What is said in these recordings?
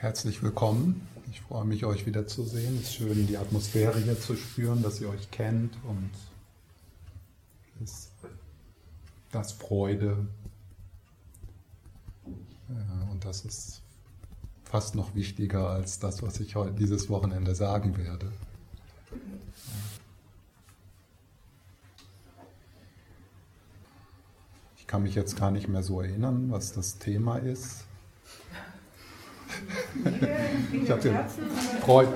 Herzlich willkommen. Ich freue mich, euch wieder zu sehen. Es ist schön, die Atmosphäre hier zu spüren, dass ihr euch kennt und das Freude. Und das ist fast noch wichtiger als das, was ich heute dieses Wochenende sagen werde. Ich kann mich jetzt gar nicht mehr so erinnern, was das Thema ist. Ich habe ja Freude.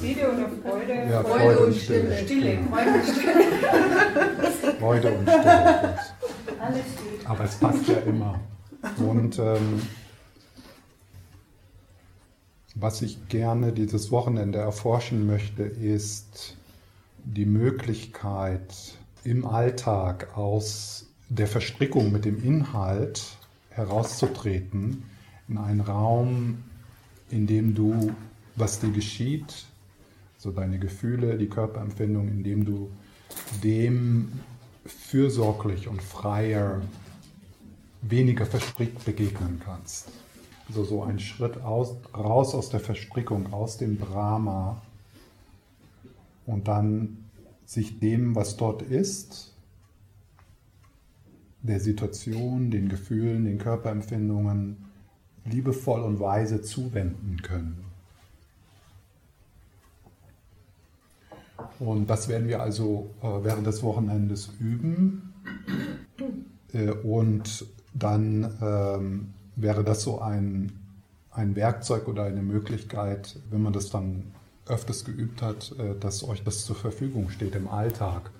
Friede oder Freude? Ja, Freude, Freude und Stille. Stille. Freude und Stille. Freude und Stille. Alles steht. Aber es passt ja immer. Und ähm, was ich gerne dieses Wochenende erforschen möchte, ist die Möglichkeit im Alltag aus der Verstrickung mit dem Inhalt herauszutreten in einen Raum, in dem du, was dir geschieht, so deine Gefühle, die Körperempfindung, in dem du dem fürsorglich und freier, weniger verstrickt begegnen kannst. Also so ein Schritt aus, raus aus der Verstrickung, aus dem Drama und dann sich dem, was dort ist, der Situation, den Gefühlen, den Körperempfindungen, liebevoll und weise zuwenden können. Und das werden wir also äh, während des Wochenendes üben. Äh, und dann ähm, wäre das so ein, ein Werkzeug oder eine Möglichkeit, wenn man das dann öfters geübt hat, äh, dass euch das zur Verfügung steht im Alltag.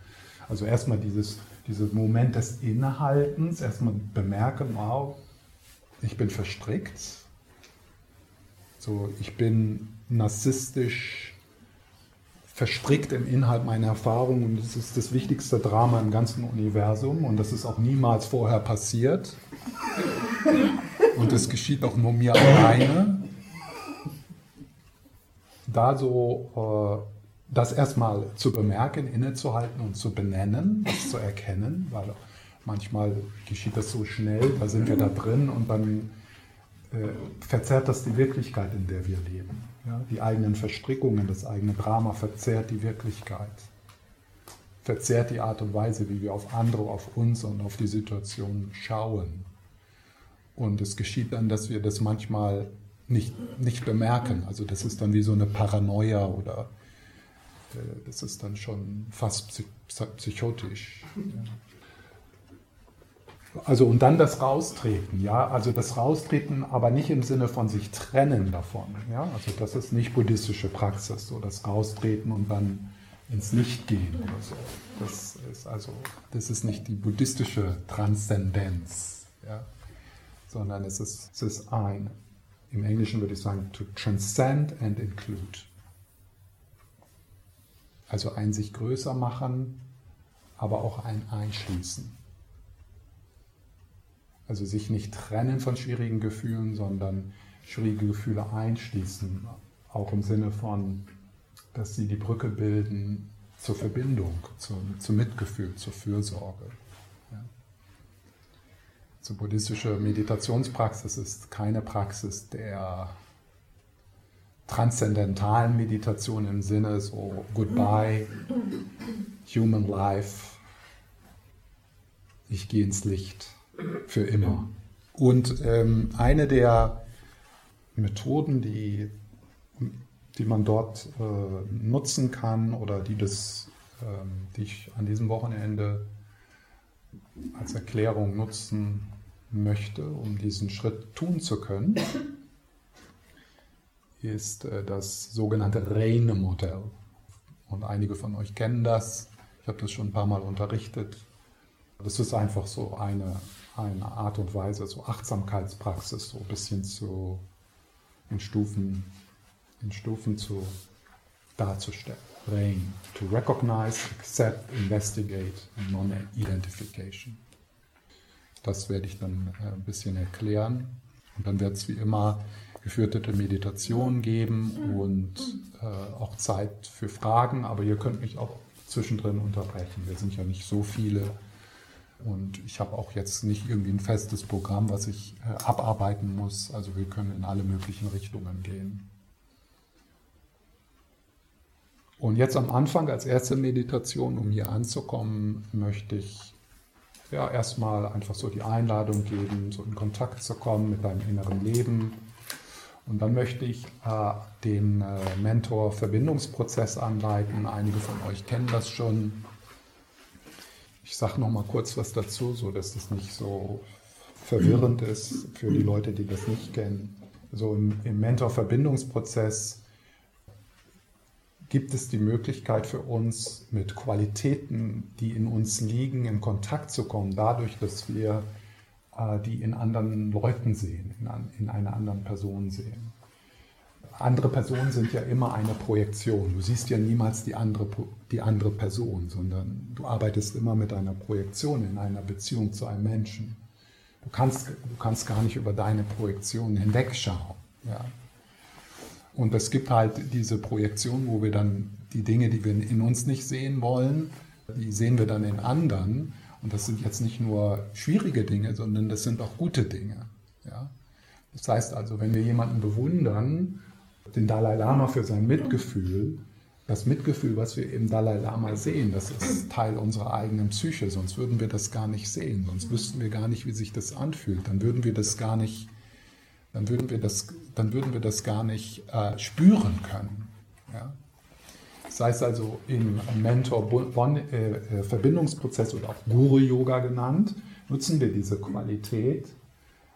Also erstmal dieses, dieses Moment des Innehaltens, erstmal bemerken, wow, ich bin verstrickt. So, ich bin narzisstisch verstrickt im Inhalt meiner Erfahrungen und das ist das wichtigste Drama im ganzen Universum und das ist auch niemals vorher passiert. Und es geschieht auch nur mir alleine. Da so äh, das erstmal zu bemerken, innezuhalten und zu benennen, das zu erkennen, weil Manchmal geschieht das so schnell, da sind wir da drin und dann äh, verzerrt das die Wirklichkeit, in der wir leben. Ja? Die eigenen Verstrickungen, das eigene Drama verzerrt die Wirklichkeit. Verzerrt die Art und Weise, wie wir auf andere, auf uns und auf die Situation schauen. Und es geschieht dann, dass wir das manchmal nicht, nicht bemerken. Also das ist dann wie so eine Paranoia oder äh, das ist dann schon fast psychotisch. Ja. Also und dann das Raustreten, ja, also das Raustreten, aber nicht im Sinne von sich trennen davon, ja, also das ist nicht buddhistische Praxis, so das Raustreten und dann ins Licht gehen oder so. Das ist also, das ist nicht die buddhistische Transzendenz, ja, sondern es ist, es ist ein, im Englischen würde ich sagen, to transcend and include. Also ein sich größer machen, aber auch ein Einschließen. Also sich nicht trennen von schwierigen Gefühlen, sondern schwierige Gefühle einschließen, auch im Sinne von, dass sie die Brücke bilden zur Verbindung, zum, zum Mitgefühl, zur Fürsorge. Ja. So buddhistische Meditationspraxis ist keine Praxis der transzendentalen Meditation im Sinne so Goodbye, Human Life, ich gehe ins Licht für immer. Und ähm, eine der Methoden, die, die man dort äh, nutzen kann oder die, das, ähm, die ich an diesem Wochenende als Erklärung nutzen möchte, um diesen Schritt tun zu können, ist äh, das sogenannte Reine-Modell. Und einige von euch kennen das. Ich habe das schon ein paar Mal unterrichtet. Das ist einfach so eine eine Art und Weise, so Achtsamkeitspraxis, so ein bisschen zu, in Stufen, in Stufen zu darzustellen. RAIN, to recognize, accept, investigate, non-identification. Das werde ich dann äh, ein bisschen erklären. Und dann wird es wie immer geführte Meditation geben und äh, auch Zeit für Fragen, aber ihr könnt mich auch zwischendrin unterbrechen. Wir sind ja nicht so viele Und ich habe auch jetzt nicht irgendwie ein festes Programm, was ich äh, abarbeiten muss. Also wir können in alle möglichen Richtungen gehen. Und jetzt am Anfang als erste Meditation, um hier anzukommen, möchte ich ja erstmal einfach so die Einladung geben, so in Kontakt zu kommen mit deinem inneren Leben. Und dann möchte ich äh, den äh, Mentor-Verbindungsprozess anleiten. Einige von euch kennen das schon. Ich sage noch mal kurz was dazu, so dass es nicht so verwirrend ist für die Leute, die das nicht kennen. So im, im Mentor-Verbindungsprozess gibt es die Möglichkeit für uns, mit Qualitäten, die in uns liegen, in Kontakt zu kommen, dadurch, dass wir äh, die in anderen Leuten sehen, in, in einer anderen Person sehen. Andere Personen sind ja immer eine Projektion. Du siehst ja niemals die andere, die andere Person, sondern du arbeitest immer mit einer Projektion in einer Beziehung zu einem Menschen. Du kannst, du kannst gar nicht über deine Projektion hinwegschauen. Ja. Und es gibt halt diese Projektion, wo wir dann die Dinge, die wir in uns nicht sehen wollen, die sehen wir dann in anderen. Und das sind jetzt nicht nur schwierige Dinge, sondern das sind auch gute Dinge. Ja? Das heißt also, wenn wir jemanden bewundern, den Dalai Lama für sein Mitgefühl, das Mitgefühl, was wir im Dalai Lama sehen, das ist Teil unserer eigenen Psyche, sonst würden wir das gar nicht sehen, sonst wüssten wir gar nicht, wie sich das anfühlt, dann würden wir das gar nicht dann würden wir das, dann würden wir das gar nicht äh, spüren können. Ja? Das heißt also im Mentor-Verbindungsprozess äh, oder auch Guru-Yoga genannt, nutzen wir diese Qualität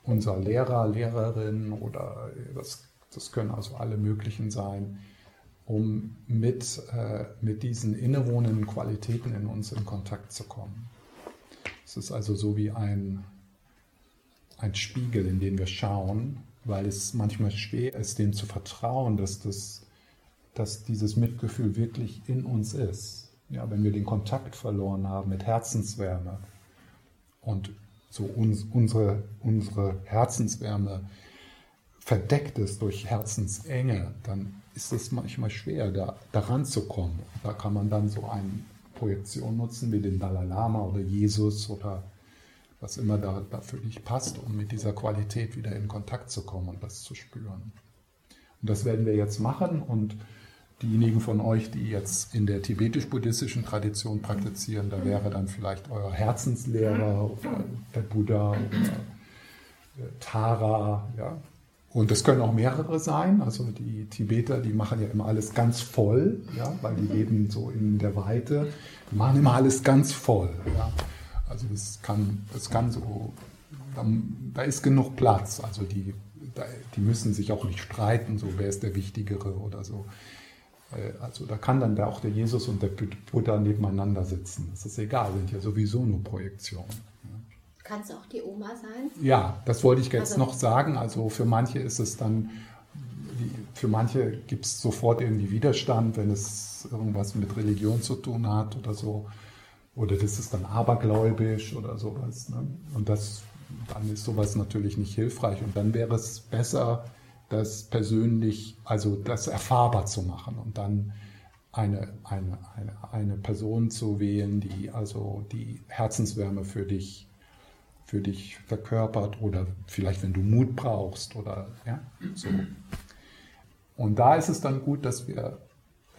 unserer Lehrer, Lehrerin oder das, das können also alle möglichen sein, um mit, äh, mit diesen innewohnenden Qualitäten in uns in Kontakt zu kommen. Es ist also so wie ein ein Spiegel, in den wir schauen, weil es manchmal schwer ist, dem zu vertrauen, dass, das, dass dieses Mitgefühl wirklich in uns ist. Ja, wenn wir den Kontakt verloren haben mit Herzenswärme und so uns, unsere, unsere Herzenswärme verdeckt ist durch Herzensenge, dann ist es manchmal schwer, da, daran zu. Da kann man dann so eine Projektion nutzen wie den Dalai Lama oder Jesus oder was immer da, da für dich passt, um mit dieser Qualität wieder in Kontakt zu kommen und das zu spüren. Und das werden wir jetzt machen und diejenigen von euch, die jetzt in der tibetisch-buddhistischen Tradition praktizieren, da wäre dann vielleicht euer Herzenslehrer oder der Buddha oder äh, Tara, ja. Und das können auch mehrere sein. Also die Tibeter, die machen ja immer alles ganz voll, ja, weil die leben so in der Weite. Die machen immer alles ganz voll. Ja. Also das kann, das kann so, da, da ist genug Platz. Also die, da, die müssen sich auch nicht streiten, so wer ist der Wichtigere oder so. Äh, also da kann dann auch der Jesus und der Buddha nebeneinander sitzen. Das ist egal, sind ja sowieso nur Projektionen. Kann es auch die Oma sein? Ja, das wollte ich jetzt also, noch sagen. Also für manche ist es dann, für manche gibt es sofort irgendwie Widerstand, wenn es irgendwas mit Religion zu tun hat oder so. Oder das ist dann abergläubisch oder sowas. Ne? Und das, dann ist sowas natürlich nicht hilfreich. Und dann wäre es besser, das persönlich, also das erfahrbar zu machen und dann eine, eine, eine, eine Person zu wählen, die also die Herzenswärme für dich, für dich verkörpert oder vielleicht wenn du Mut brauchst oder ja, so. Und da ist es dann gut, dass wir,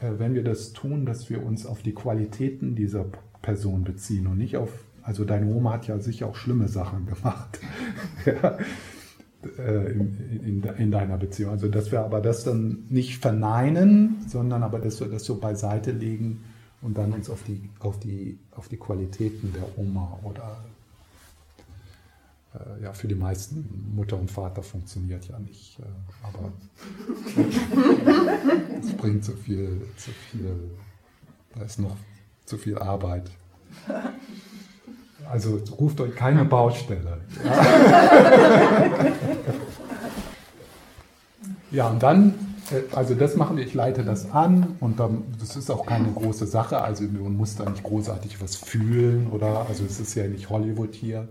äh, wenn wir das tun, dass wir uns auf die Qualitäten dieser Person beziehen und nicht auf, also deine Oma hat ja sicher auch schlimme Sachen gemacht äh, in, in, in, deiner Beziehung. Also dass wir aber das dann nicht verneinen, sondern aber dass wir das so beiseite legen und dann uns auf die, auf die, auf die Qualitäten der Oma oder ja, für die meisten Mutter und Vater funktioniert ja nicht, äh, aber es bringt zu viel, zu viel, da ist noch zu viel Arbeit. Also ruft euch keine Baustelle. Ja, ja und dann, äh, also das machen wir, ich leite das an und dann, das ist auch keine große Sache, also man muss da nicht großartig was fühlen oder, also es ist ja nicht Hollywood hier,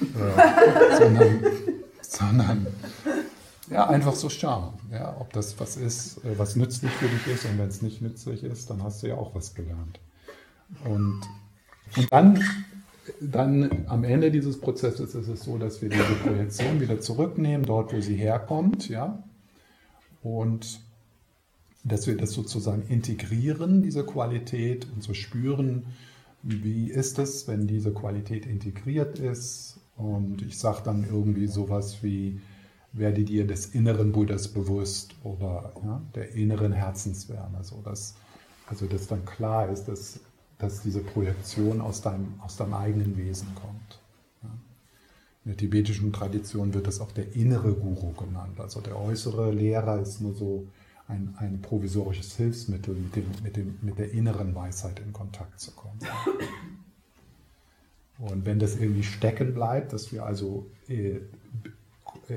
äh, sondern, sondern ja, einfach so schauen, ja, ob das was ist, äh, was nützlich für dich ist und wenn es nicht nützlich ist, dann hast du ja auch was gelernt. Und, und dann dann am Ende dieses Prozesses ist es so, dass wir diese Projektion wieder zurücknehmen, dort wo sie herkommt, ja, und dass wir das sozusagen integrieren, diese Qualität, und so spüren, wie ist es, wenn diese Qualität integriert ist. Und ich sage dann irgendwie sowas wie, werde dir des inneren Buddhas bewusst oder ja, der inneren Herzenswärme, so dass, also dass dann klar ist, dass, dass diese Projektion aus deinem, aus deinem eigenen Wesen kommt. Ja. In der tibetischen Tradition wird das auch der innere Guru genannt. Also der äußere Lehrer ist nur so ein, ein provisorisches Hilfsmittel, mit, dem, mit, dem, mit der inneren Weisheit in Kontakt zu kommen. Und wenn das irgendwie stecken bleibt, dass wir also äh,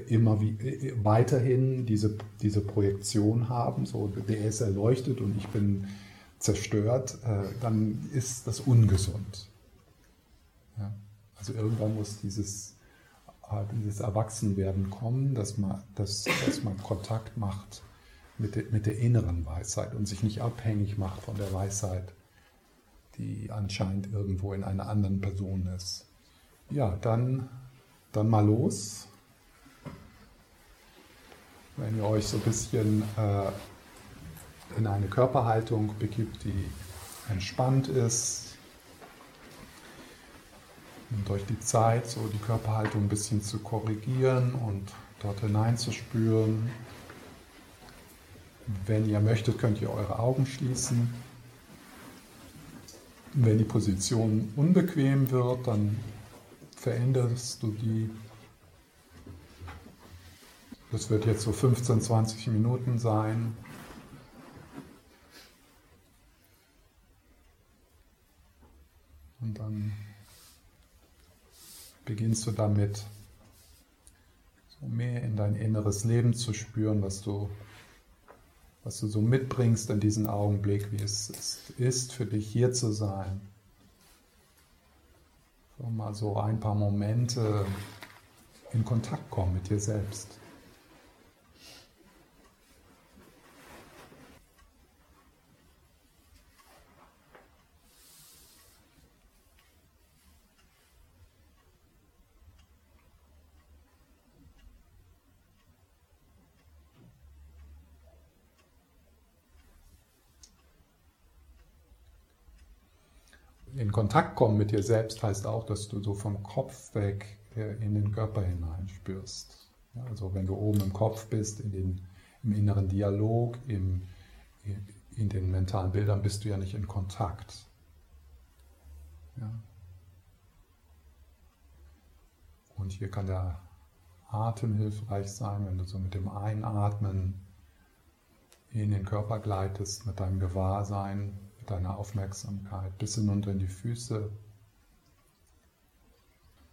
immer wie, äh, weiterhin diese, diese Projektion haben, so der ist erleuchtet und ich bin zerstört, äh, dann ist das ungesund. Ja? Also irgendwann muss dieses, äh, dieses Erwachsenwerden kommen, dass man, dass, dass man Kontakt macht mit, de, mit der inneren Weisheit und sich nicht abhängig macht von der Weisheit, die anscheinend irgendwo in einer anderen Person ist. Ja, dann, dann mal los. Wenn ihr euch so ein bisschen äh, in eine Körperhaltung begibt, die entspannt ist, nehmt euch die Zeit, so die Körperhaltung ein bisschen zu korrigieren und dort hineinzuspüren, wenn ihr möchtet, könnt ihr eure Augen schließen. Wenn die Position unbequem wird, dann veränderst du die. Das wird jetzt so 15, 20 Minuten sein. Und dann beginnst du damit, so mehr in dein inneres Leben zu spüren, was du was du so mitbringst in diesen Augenblick, wie es ist für dich hier zu sein. So mal so ein paar Momente in Kontakt kommen mit dir selbst. In Kontakt kommen mit dir selbst heißt auch, dass du so vom Kopf weg in den Körper hinein spürst. Also wenn du oben im Kopf bist, in den, im inneren Dialog, im, in den mentalen Bildern, bist du ja nicht in Kontakt. Ja. Und hier kann der Atem hilfreich sein, wenn du so mit dem Einatmen in den Körper gleitest, mit deinem Gewahrsein, deiner Aufmerksamkeit bis hinunter in die Füße.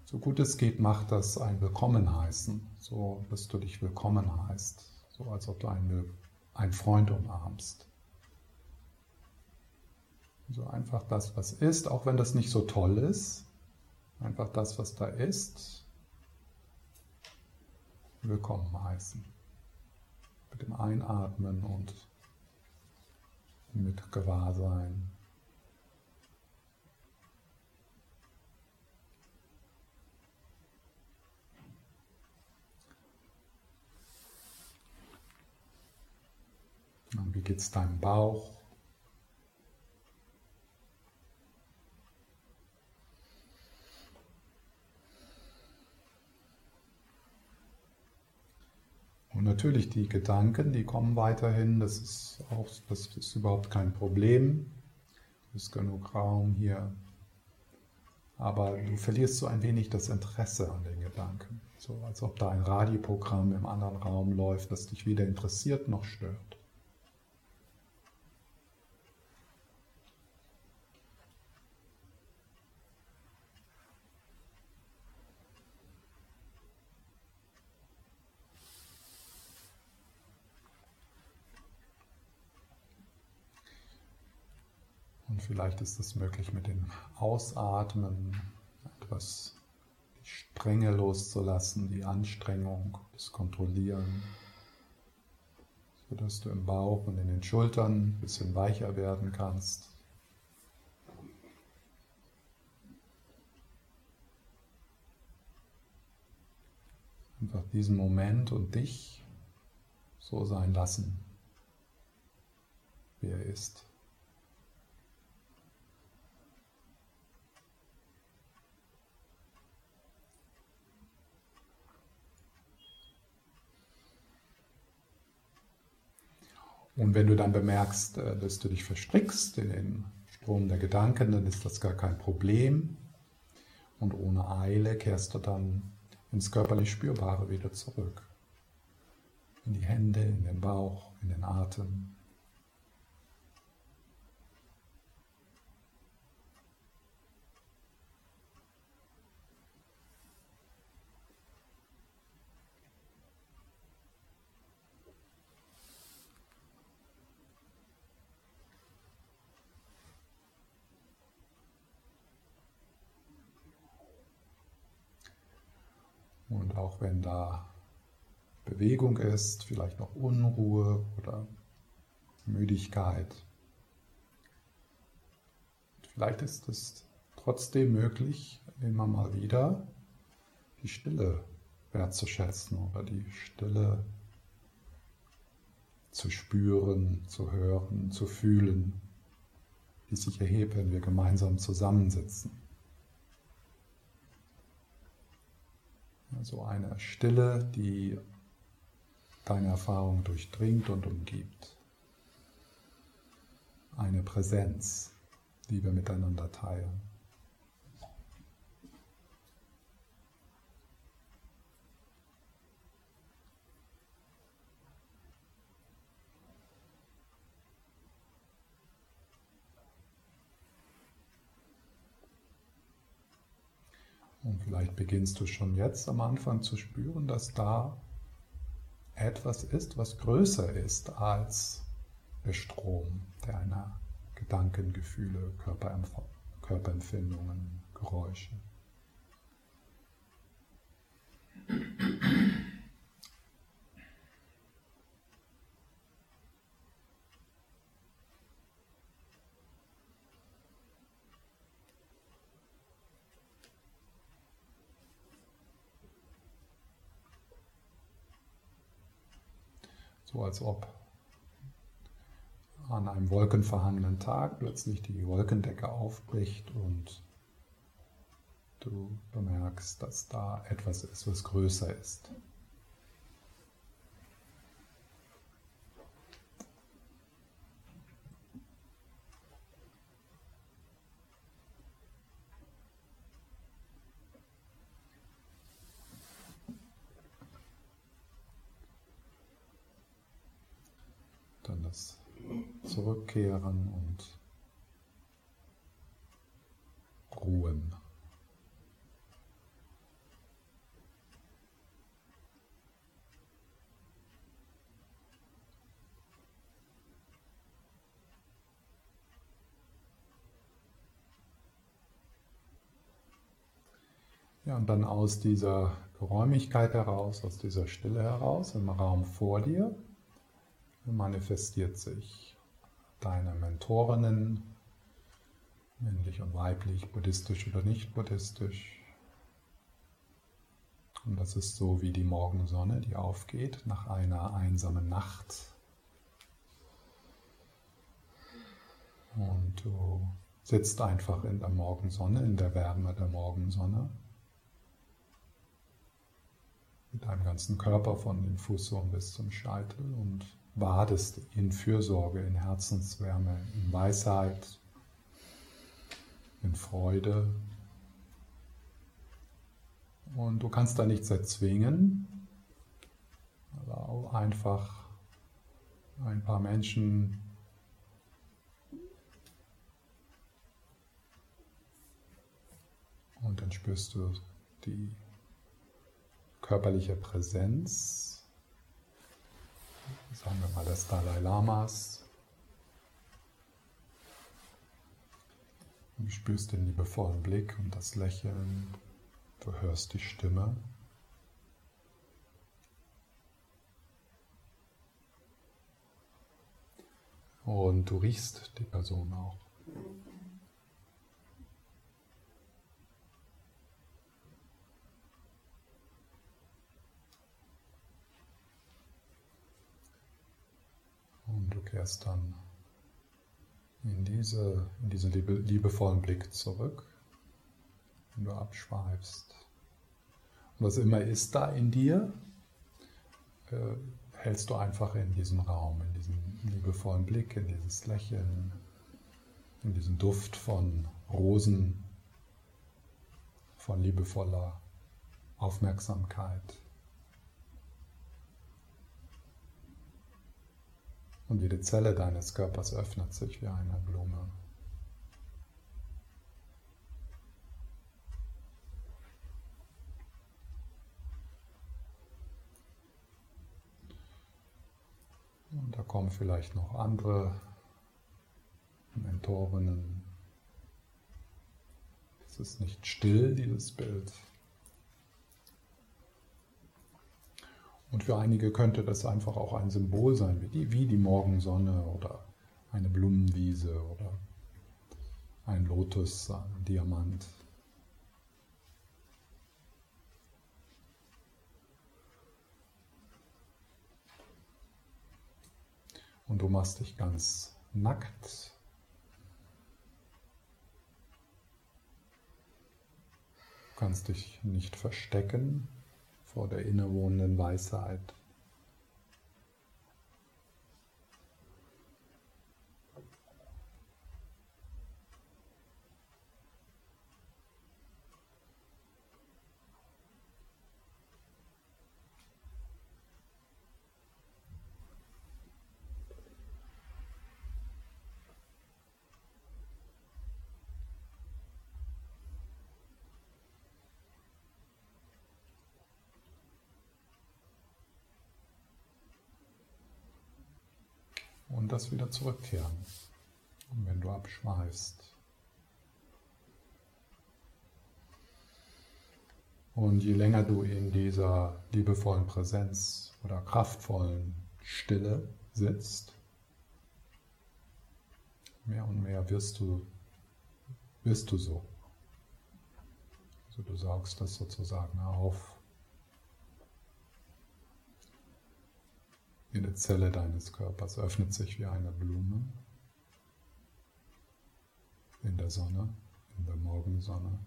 So gut es geht, mach das ein Willkommen heißen, so dass du dich willkommen heißt, so als ob du einen, einen Freund umarmst. So einfach das, was ist, auch wenn das nicht so toll ist, einfach das, was da ist, willkommen heißen. Mit dem Einatmen und mit Gewahrsein. Und wie geht es deinem Bauch? Und natürlich die Gedanken, die kommen weiterhin, das ist auch, das ist überhaupt kein Problem. Es ist genug Raum hier. Aber du verlierst so ein wenig das Interesse an den Gedanken. So als ob da ein Radioprogramm im anderen Raum läuft, das dich weder interessiert noch stört. Vielleicht ist es möglich, mit dem Ausatmen etwas die Strenge loszulassen, die Anstrengung, das Kontrollieren, sodass du im Bauch und in den Schultern ein bisschen weicher werden kannst. Einfach diesen Moment und dich so sein lassen, wie er ist. Und wenn du dann bemerkst, äh, dass du dich verstrickst in den Strom der Gedanken, dann ist das gar kein Problem. Und ohne Eile kehrst du dann ins körperlich Spürbare wieder zurück. In die Hände, in den Bauch, in den Atem. Und auch wenn da Bewegung ist, vielleicht noch Unruhe oder Müdigkeit, vielleicht ist es trotzdem möglich, immer mal wieder die Stille wertzuschätzen oder die Stille zu spüren, zu hören, zu fühlen, die sich erhebt, wenn wir gemeinsam zusammensitzen. So eine Stille, die deine Erfahrung durchdringt und umgibt. Eine Präsenz, die wir miteinander teilen. Und vielleicht beginnst du schon jetzt am Anfang zu spüren, dass da etwas ist, was größer ist als der Strom deiner Gedanken, Gefühle, Körperempfindungen, Geräusche. So als ob an einem wolkenverhangenen Tag plötzlich die Wolkendecke aufbricht und du bemerkst, dass da etwas ist, was größer ist. Zurückkehren und ruhen. Ja, und dann aus dieser Geräumigkeit heraus, aus dieser Stille heraus, im Raum vor dir, manifestiert sich deine Mentorinnen, männlich und weiblich, buddhistisch oder nicht buddhistisch. Und das ist so wie die Morgensonne, die aufgeht nach einer einsamen Nacht. Und du sitzt einfach in der Morgensonne, in der Wärme der Morgensonne. Mit deinem ganzen Körper von den Fußsohlen bis zum Scheitel und badest in Fürsorge, in Herzenswärme, in Weisheit, in Freude. Und du kannst da nichts erzwingen, aber auch einfach ein paar Menschen und dann spürst du die körperliche Präsenz sagen wir mal des Dalai Lamas. Du spürst den liebevollen Blick und das Lächeln. Du hörst die Stimme. Und du riechst die Person auch. Kehrst dann in, diese, in diesen liebe, liebevollen Blick zurück, wenn du abschweifst. Und was immer ist da in dir, äh, hältst du einfach in diesem Raum, in diesem liebevollen Blick, in dieses Lächeln, in diesen Duft von Rosen, von liebevoller Aufmerksamkeit. Und jede Zelle deines Körpers öffnet sich wie eine Blume. Und da kommen vielleicht noch andere Mentorinnen. Es ist nicht still, dieses Bild. Und für einige könnte das einfach auch ein Symbol sein, wie die, wie die Morgensonne oder eine Blumenwiese oder ein Lotus, ein Diamant. Und du machst dich ganz nackt. Du kannst dich nicht verstecken vor der innewohnenden Weisheit. Das wieder zurückkehren. Und wenn du abschweißt. Und je länger du in dieser liebevollen Präsenz oder kraftvollen Stille sitzt, mehr und mehr wirst du, wirst du so. Also du saugst das sozusagen auf. Jede Zelle deines Körpers öffnet sich wie eine Blume in der Sonne, in der Morgensonne.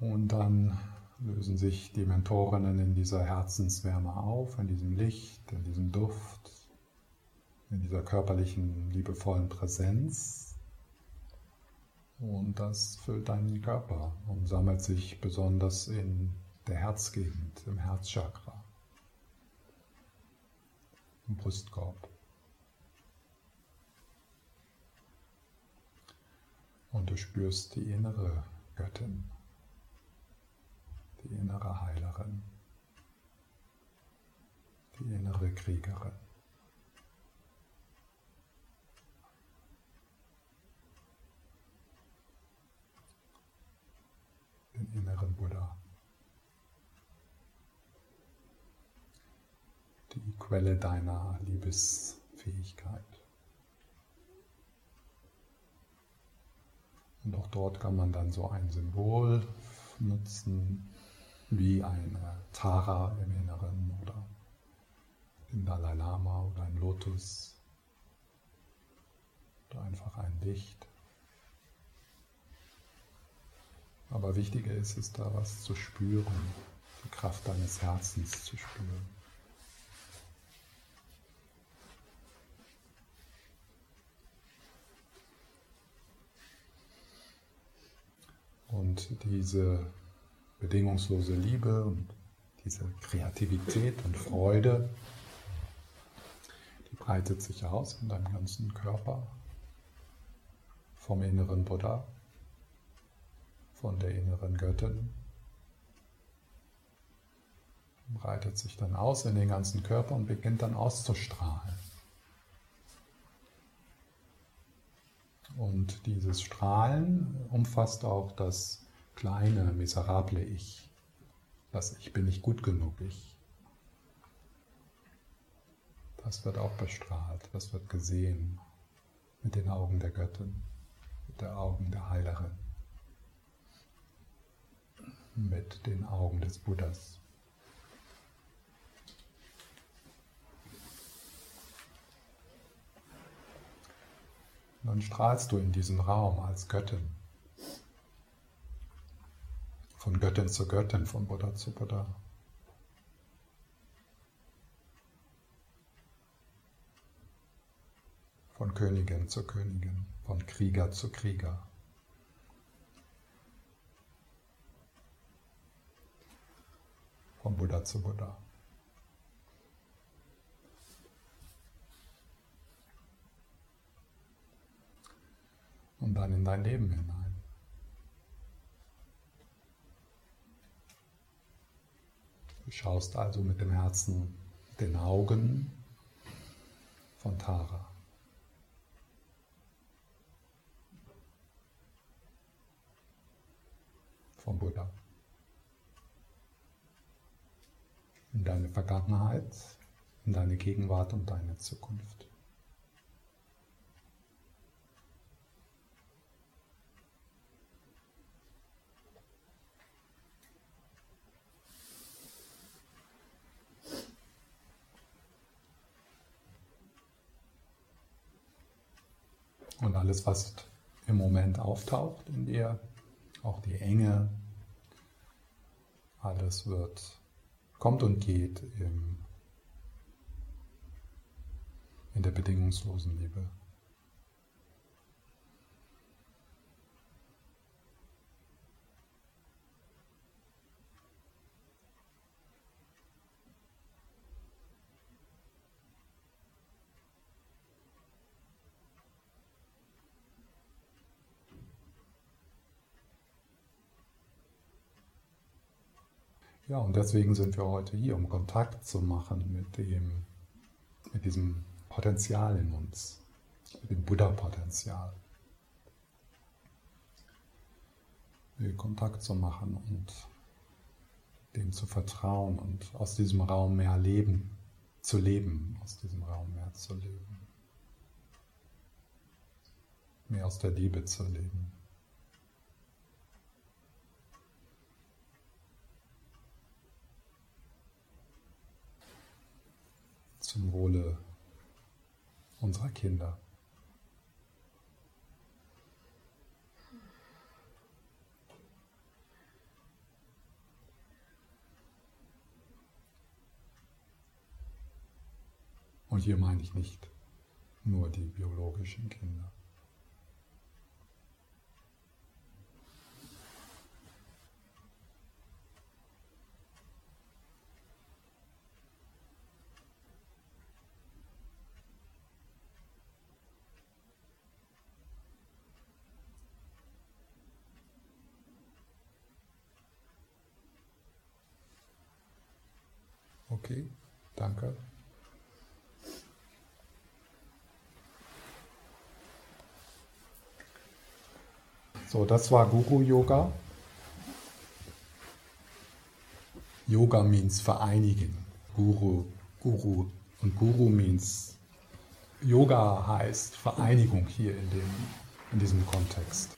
Und dann lösen sich die Mentorinnen in dieser Herzenswärme auf, in diesem Licht, in diesem Duft in dieser körperlichen, liebevollen Präsenz. Und das füllt deinen Körper und sammelt sich besonders in der Herzgegend, im Herzchakra, im Brustkorb. Und du spürst die innere Göttin, die innere Heilerin, die innere Kriegerin. Den inneren Buddha. Die Quelle deiner Liebesfähigkeit. Und auch dort kann man dann so ein Symbol nutzen, wie eine Tara im Inneren oder den Dalai Lama oder ein Lotus oder einfach ein Licht. Aber wichtiger ist es, da was zu spüren, die Kraft deines Herzens zu spüren. Und diese bedingungslose Liebe und diese Kreativität und Freude, die breitet sich aus in deinem ganzen Körper, vom inneren Buddha von der inneren Göttin. Breitet sich dann aus in den ganzen Körper und beginnt dann auszustrahlen. Und dieses Strahlen umfasst auch das kleine, miserable Ich. Das Ich bin nicht gut genug, Ich. Das wird auch bestrahlt, das wird gesehen mit den Augen der Göttin, mit den Augen der Heilerin, mit den Augen des Buddhas. Dann strahlst du in diesen Raum als Göttin. Von Göttin zu Göttin, von Buddha zu Buddha. Von Königin zu Königin, von Krieger zu Krieger. Von Buddha zu Buddha. und dann in dein Leben hinein. Du schaust also mit dem Herzen, den Augen von Tara. Vom Buddha. In deine Vergangenheit, in deine Gegenwart und deine Zukunft. Und alles, was im Moment auftaucht in dir, auch die Enge, alles wird, kommt und geht im, in der bedingungslosen Liebe. Ja, und deswegen sind wir heute hier, um Kontakt zu machen mit dem, mit diesem Potenzial in uns, mit dem Buddha-Potenzial. Kontakt zu machen und dem zu vertrauen und aus diesem Raum mehr leben, zu leben, aus diesem Raum mehr zu leben. Mehr aus der Liebe zu leben. Zum Wohle unserer Kinder. Und hier meine ich nicht nur die biologischen Kinder. Okay, danke. So, das war Guru Yoga. Yoga means vereinigen. Guru, Guru und Guru means Yoga heißt Vereinigung hier in, dem, in diesem Kontext.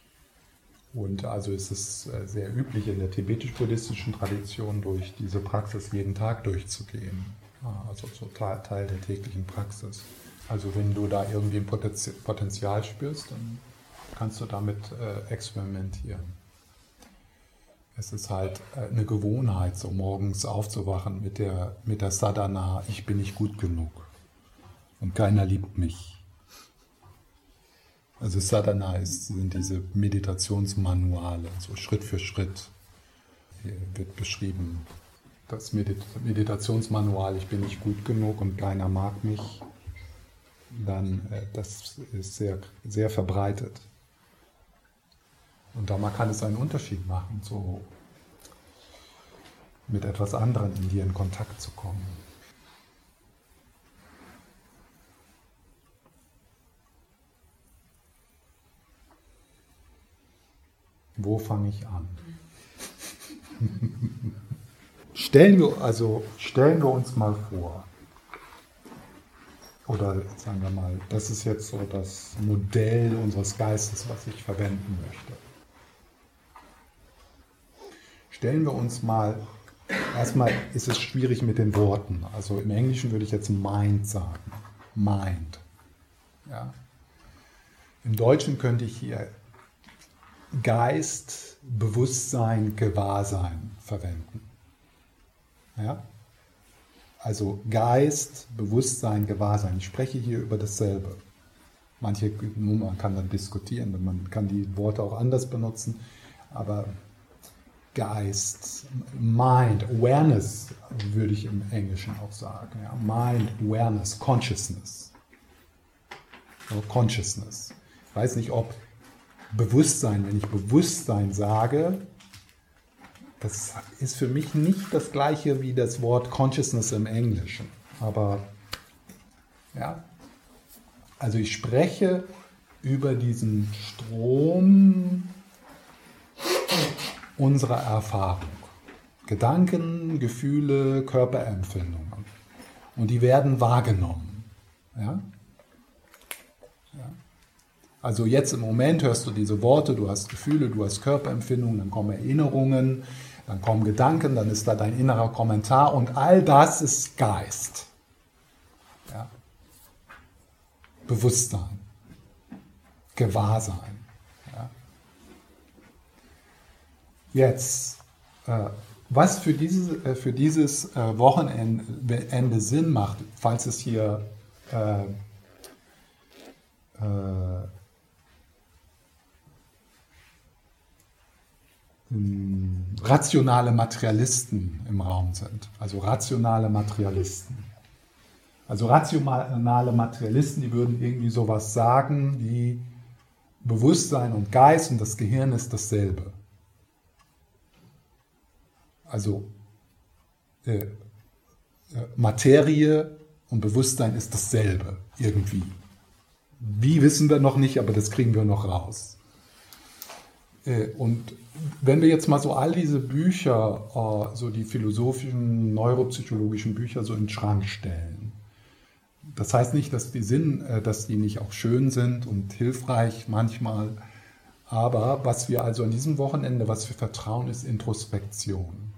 Und also ist es äh, sehr üblich in der tibetisch-buddhistischen Tradition, durch diese Praxis jeden Tag durchzugehen. Also so Teil der täglichen Praxis. Also wenn du da irgendwie ein Potenzial spürst, dann kannst du damit äh, experimentieren. Es ist halt äh, eine Gewohnheit, so morgens aufzuwachen mit der, mit der Sadhana, ich bin nicht gut genug und keiner liebt mich. Also Sadhana ist, sind diese Meditationsmanuale, so Schritt für Schritt. Hier wird beschrieben, das Medit Meditationsmanual, ich bin nicht gut genug und keiner mag mich, dann äh, das ist sehr, sehr verbreitet. Und da kann es einen Unterschied machen, so mit etwas anderem in dir in Kontakt zu kommen. Wo fange ich an? stellen wir, also stellen wir uns mal vor, oder sagen wir mal, das ist jetzt so das Modell unseres Geistes, was ich verwenden möchte. Stellen wir uns mal, erstmal ist es schwierig mit den Worten. Also im Englischen würde ich jetzt Mind sagen. Mind. Ja. Im Deutschen könnte ich hier Geist, Bewusstsein, Gewahrsein verwenden. Ja? Also Geist, Bewusstsein, Gewahrsein. Ich spreche hier über dasselbe. Manche, man kann dann diskutieren, man kann die Worte auch anders benutzen, aber Geist, Mind, Awareness würde ich im Englischen auch sagen. Ja. Mind, Awareness, Consciousness. Or Consciousness. Ich weiß nicht, ob Bewusstsein, wenn ich Bewusstsein sage, das ist für mich nicht das gleiche wie das Wort Consciousness im Englischen. Aber ja, also ich spreche über diesen Strom unserer Erfahrung. Gedanken, Gefühle, Körperempfindungen. Und die werden wahrgenommen. Ja? ja? Also jetzt im Moment hörst du diese Worte, du hast Gefühle, du hast Körperempfindungen, dann kommen Erinnerungen, dann kommen Gedanken, dann ist da dein innerer Kommentar und all das ist Geist. Ja. Bewusstsein, Gewahrsein. Ja. Jetzt, äh, was für dieses, äh, für dieses äh, Wochenende Sinn macht, falls es hier äh, äh, rationale Materialisten im Raum sind. Also rationale Materialisten. Also rationale Materialisten, die würden irgendwie sowas sagen wie Bewusstsein und Geist und das Gehirn ist dasselbe. Also äh, äh Materie und Bewusstsein ist dasselbe irgendwie. Wie wissen wir noch nicht, aber das kriegen wir noch raus. Äh, und wenn wir jetzt mal so all diese Bücher, äh, so die philosophischen, neuropsychologischen Bücher so in den Schrank stellen, das heißt nicht, dass die, Sinn, äh, dass die nicht auch schön sind und hilfreich manchmal, aber was wir also an diesem Wochenende, was wir vertrauen, ist Introspektion.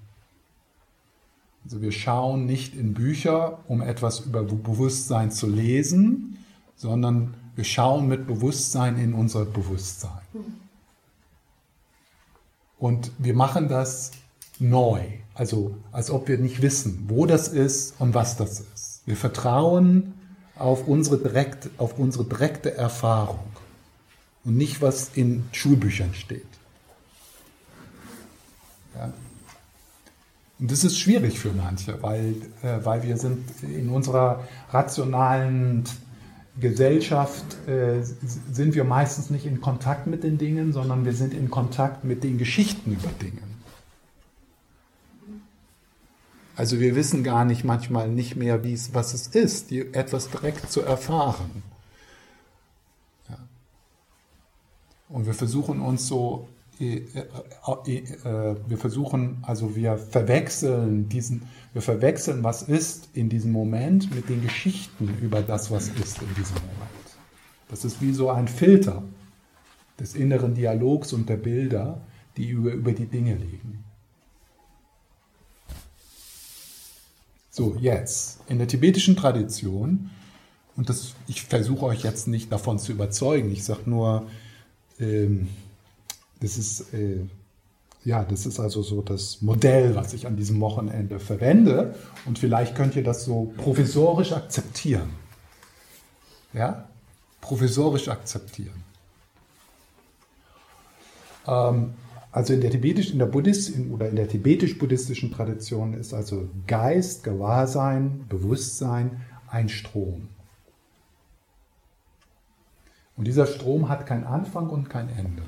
Also wir schauen nicht in Bücher, um etwas über Bewusstsein zu lesen, sondern wir schauen mit Bewusstsein in unser Bewusstsein. Und wir machen das neu, also als ob wir nicht wissen, wo das ist und was das ist. Wir vertrauen auf unsere, direkt, auf unsere direkte Erfahrung und nicht, was in Schulbüchern steht. Ja. Und das ist schwierig für manche, weil, äh, weil wir sind in unserer rationalen Gesellschaft äh, sind wir meistens nicht in Kontakt mit den Dingen, sondern wir sind in Kontakt mit den Geschichten über Dinge. Also wir wissen gar nicht manchmal nicht mehr, wie was es ist, die, etwas direkt zu erfahren. Ja. Und wir versuchen uns so, wir versuchen, also wir verwechseln diesen, wir verwechseln, was ist in diesem Moment mit den Geschichten über das, was ist in diesem Moment. Das ist wie so ein Filter des inneren Dialogs und der Bilder, die über, über die Dinge liegen. So, jetzt, in der tibetischen Tradition, und das, ich versuche euch jetzt nicht davon zu überzeugen, ich sage nur, ähm, das ist äh, ja, das ist also so das Modell, was ich an diesem Wochenende verwende. Und vielleicht könnt ihr das so provisorisch akzeptieren. Ja? Provisorisch akzeptieren. Ähm, also in der tibetisch, in der Buddhist oder in der tibetisch-buddhistischen Tradition ist also Geist, Gewahrsein, Bewusstsein ein Strom. Und dieser Strom hat keinen Anfang und kein Ende.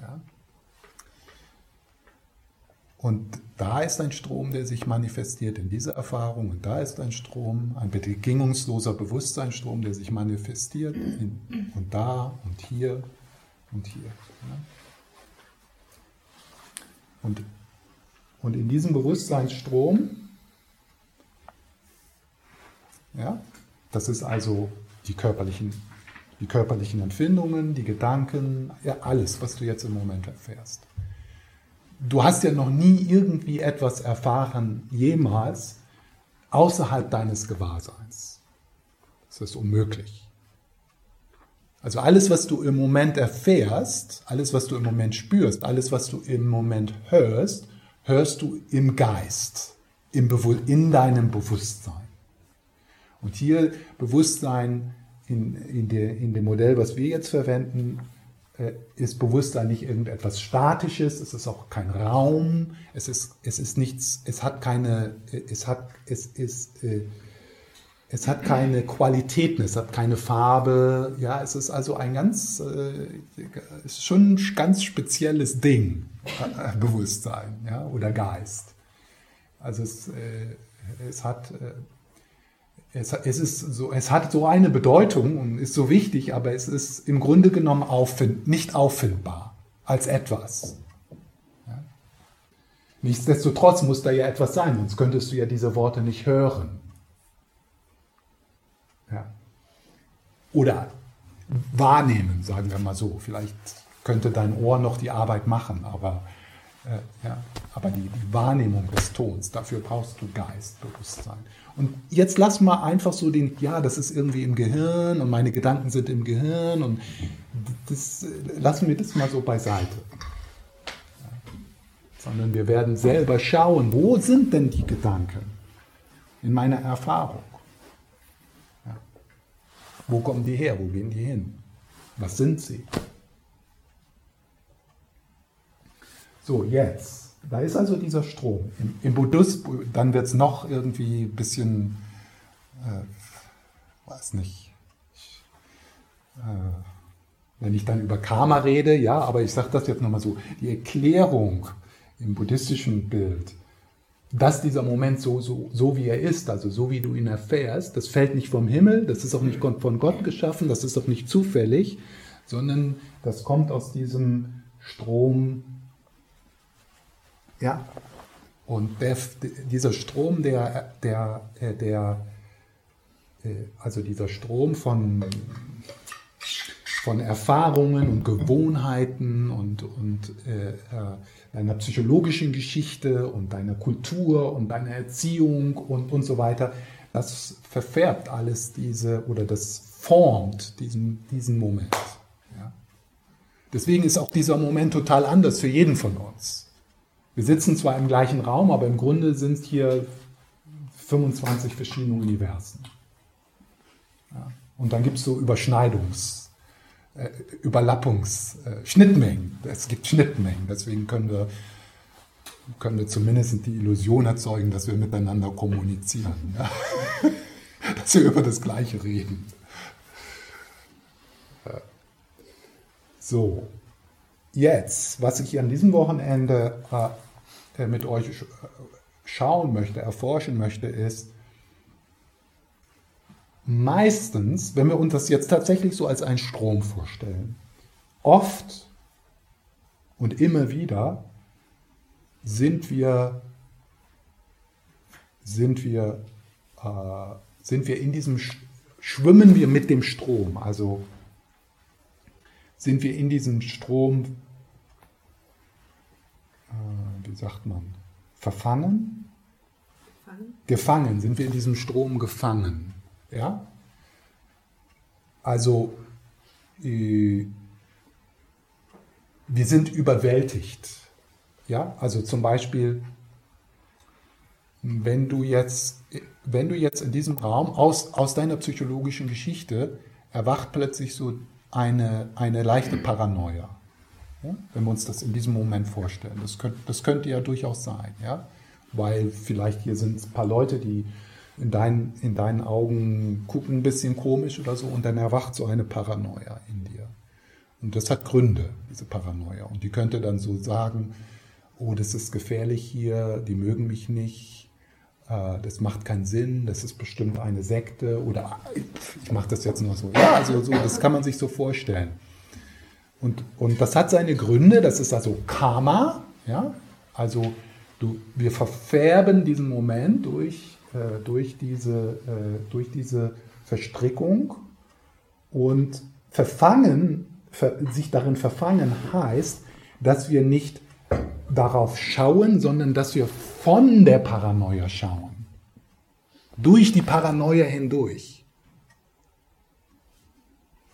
Ja? Und da ist ein Strom, der sich manifestiert in dieser Erfahrung. Und da ist ein Strom, ein bedingungsloser Bewusstseinsstrom, der sich manifestiert. In, und da und hier und hier. Ja. Und, und in diesem Bewusstseinsstrom ja, Das ist also die körperlichen, die körperlichen Empfindungen, die Gedanken, ja, alles, was du jetzt im Moment erfährst. Du hast ja noch nie irgendwie etwas erfahren, jemals, außerhalb deines Gewahrseins. Das ist unmöglich. Also alles, was du im Moment erfährst, alles, was du im Moment spürst, alles, was du im Moment hörst, hörst du im Geist, im in deinem Bewusstsein. Und hier Bewusstsein in, in, der, in dem Modell, was wir jetzt verwenden, äh, ist Bewusstsein nicht irgendetwas Statisches, es ist auch kein Raum, es ist, es ist nichts, es hat keine, es hat, es ist, äh, es hat keine Qualitäten, es hat keine Farbe. Ja, es ist also ein ganz, äh, ist schon ein ganz spezielles Ding, Bewusstsein ja, oder Geist. Also es, es hat, es, es, ist so, es hat so eine Bedeutung und ist so wichtig, aber es ist im Grunde genommen auffind, nicht auffindbar als etwas. Ja. Nichtsdestotrotz muss da ja etwas sein, sonst könntest du ja diese Worte nicht hören. Ja. Oder wahrnehmen, sagen wir mal so. Vielleicht könnte dein Ohr noch die Arbeit machen, aber, äh, ja, aber die, die, Wahrnehmung des Tons, dafür brauchst du Geist, Bewusstsein. Und jetzt lass mal einfach so den, ja, das ist irgendwie im Gehirn und meine Gedanken sind im Gehirn und das, lassen wir das mal so beiseite. Ja. Sondern wir werden selber schauen, wo sind denn die Gedanken in meiner Erfahrung? Wo kommen die her? Wo gehen die hin? Was sind sie? So, jetzt. Da ist also dieser Strom. Im, im Buddhismus, dann wird es noch irgendwie ein bisschen, äh, weiß nicht, ich, äh, wenn ich dann über Karma rede, ja, aber ich sage das jetzt nochmal so, die Erklärung im buddhistischen Bild dass dieser Moment so, so, so wie er ist, also so wie du ihn erfährst, das fällt nicht vom Himmel, das ist auch nicht von Gott geschaffen, das ist auch nicht zufällig, sondern das kommt aus diesem Strom, ja, und der, dieser Strom, der, der, der, äh, also dieser Strom von, von Erfahrungen und Gewohnheiten und, und äh, äh deiner psychologischen Geschichte und deiner Kultur und deiner Erziehung und, und so weiter, das verfärbt alles diese oder das formt diesen, diesen Moment. Ja? Deswegen ist auch dieser Moment total anders für jeden von uns. Wir sitzen zwar im gleichen Raum, aber im Grunde sind hier 25 verschiedene Universen. Ja? Und dann gibt es so Überschneidungs- äh, Überlappungs-, äh, Schnittmengen. Es gibt Schnittmengen. Deswegen können wir, können wir zumindest die Illusion erzeugen, dass wir miteinander kommunizieren. Ja? dass wir über das Gleiche reden. So, jetzt, was ich an diesem Wochenende äh, mit euch schauen möchte, erforschen möchte, ist, meistens, wenn wir uns das jetzt tatsächlich so als einen Strom vorstellen, oft und immer wieder sind wir, sind wir, äh, sind wir in diesem, schwimmen wir mit dem Strom, also sind wir in diesem Strom, äh, wie sagt man, verfangen? Gefangen. gefangen, sind wir in diesem Strom gefangen. Ja? Also, äh, wir sind überwältigt. Ja? Also zum Beispiel, wenn du jetzt, wenn du jetzt in diesem Raum aus, aus deiner psychologischen Geschichte erwacht plötzlich so eine, eine leichte Paranoia. Ja? Wenn wir uns das in diesem Moment vorstellen. Das könnte, das könnte ja durchaus sein. Ja? Weil vielleicht hier sind ein paar Leute, die in, dein, in deinen Augen gucken ein bisschen komisch oder so und dann erwacht so eine Paranoia in dir. Und das hat Gründe, diese Paranoia. Und die könnte dann so sagen, oh, das ist gefährlich hier, die mögen mich nicht, äh, das macht keinen Sinn, das ist bestimmt eine Sekte oder ich mache das jetzt nur so. Ja, also so, das kann man sich so vorstellen. Und, und das hat seine Gründe, das ist also Karma, ja, also du, wir verfärben diesen Moment durch äh, durch, diese, äh, durch diese Verstrickung und verfangen, sich darin verfangen heißt, dass wir nicht darauf schauen, sondern dass wir von der Paranoia schauen. Durch die Paranoia hindurch.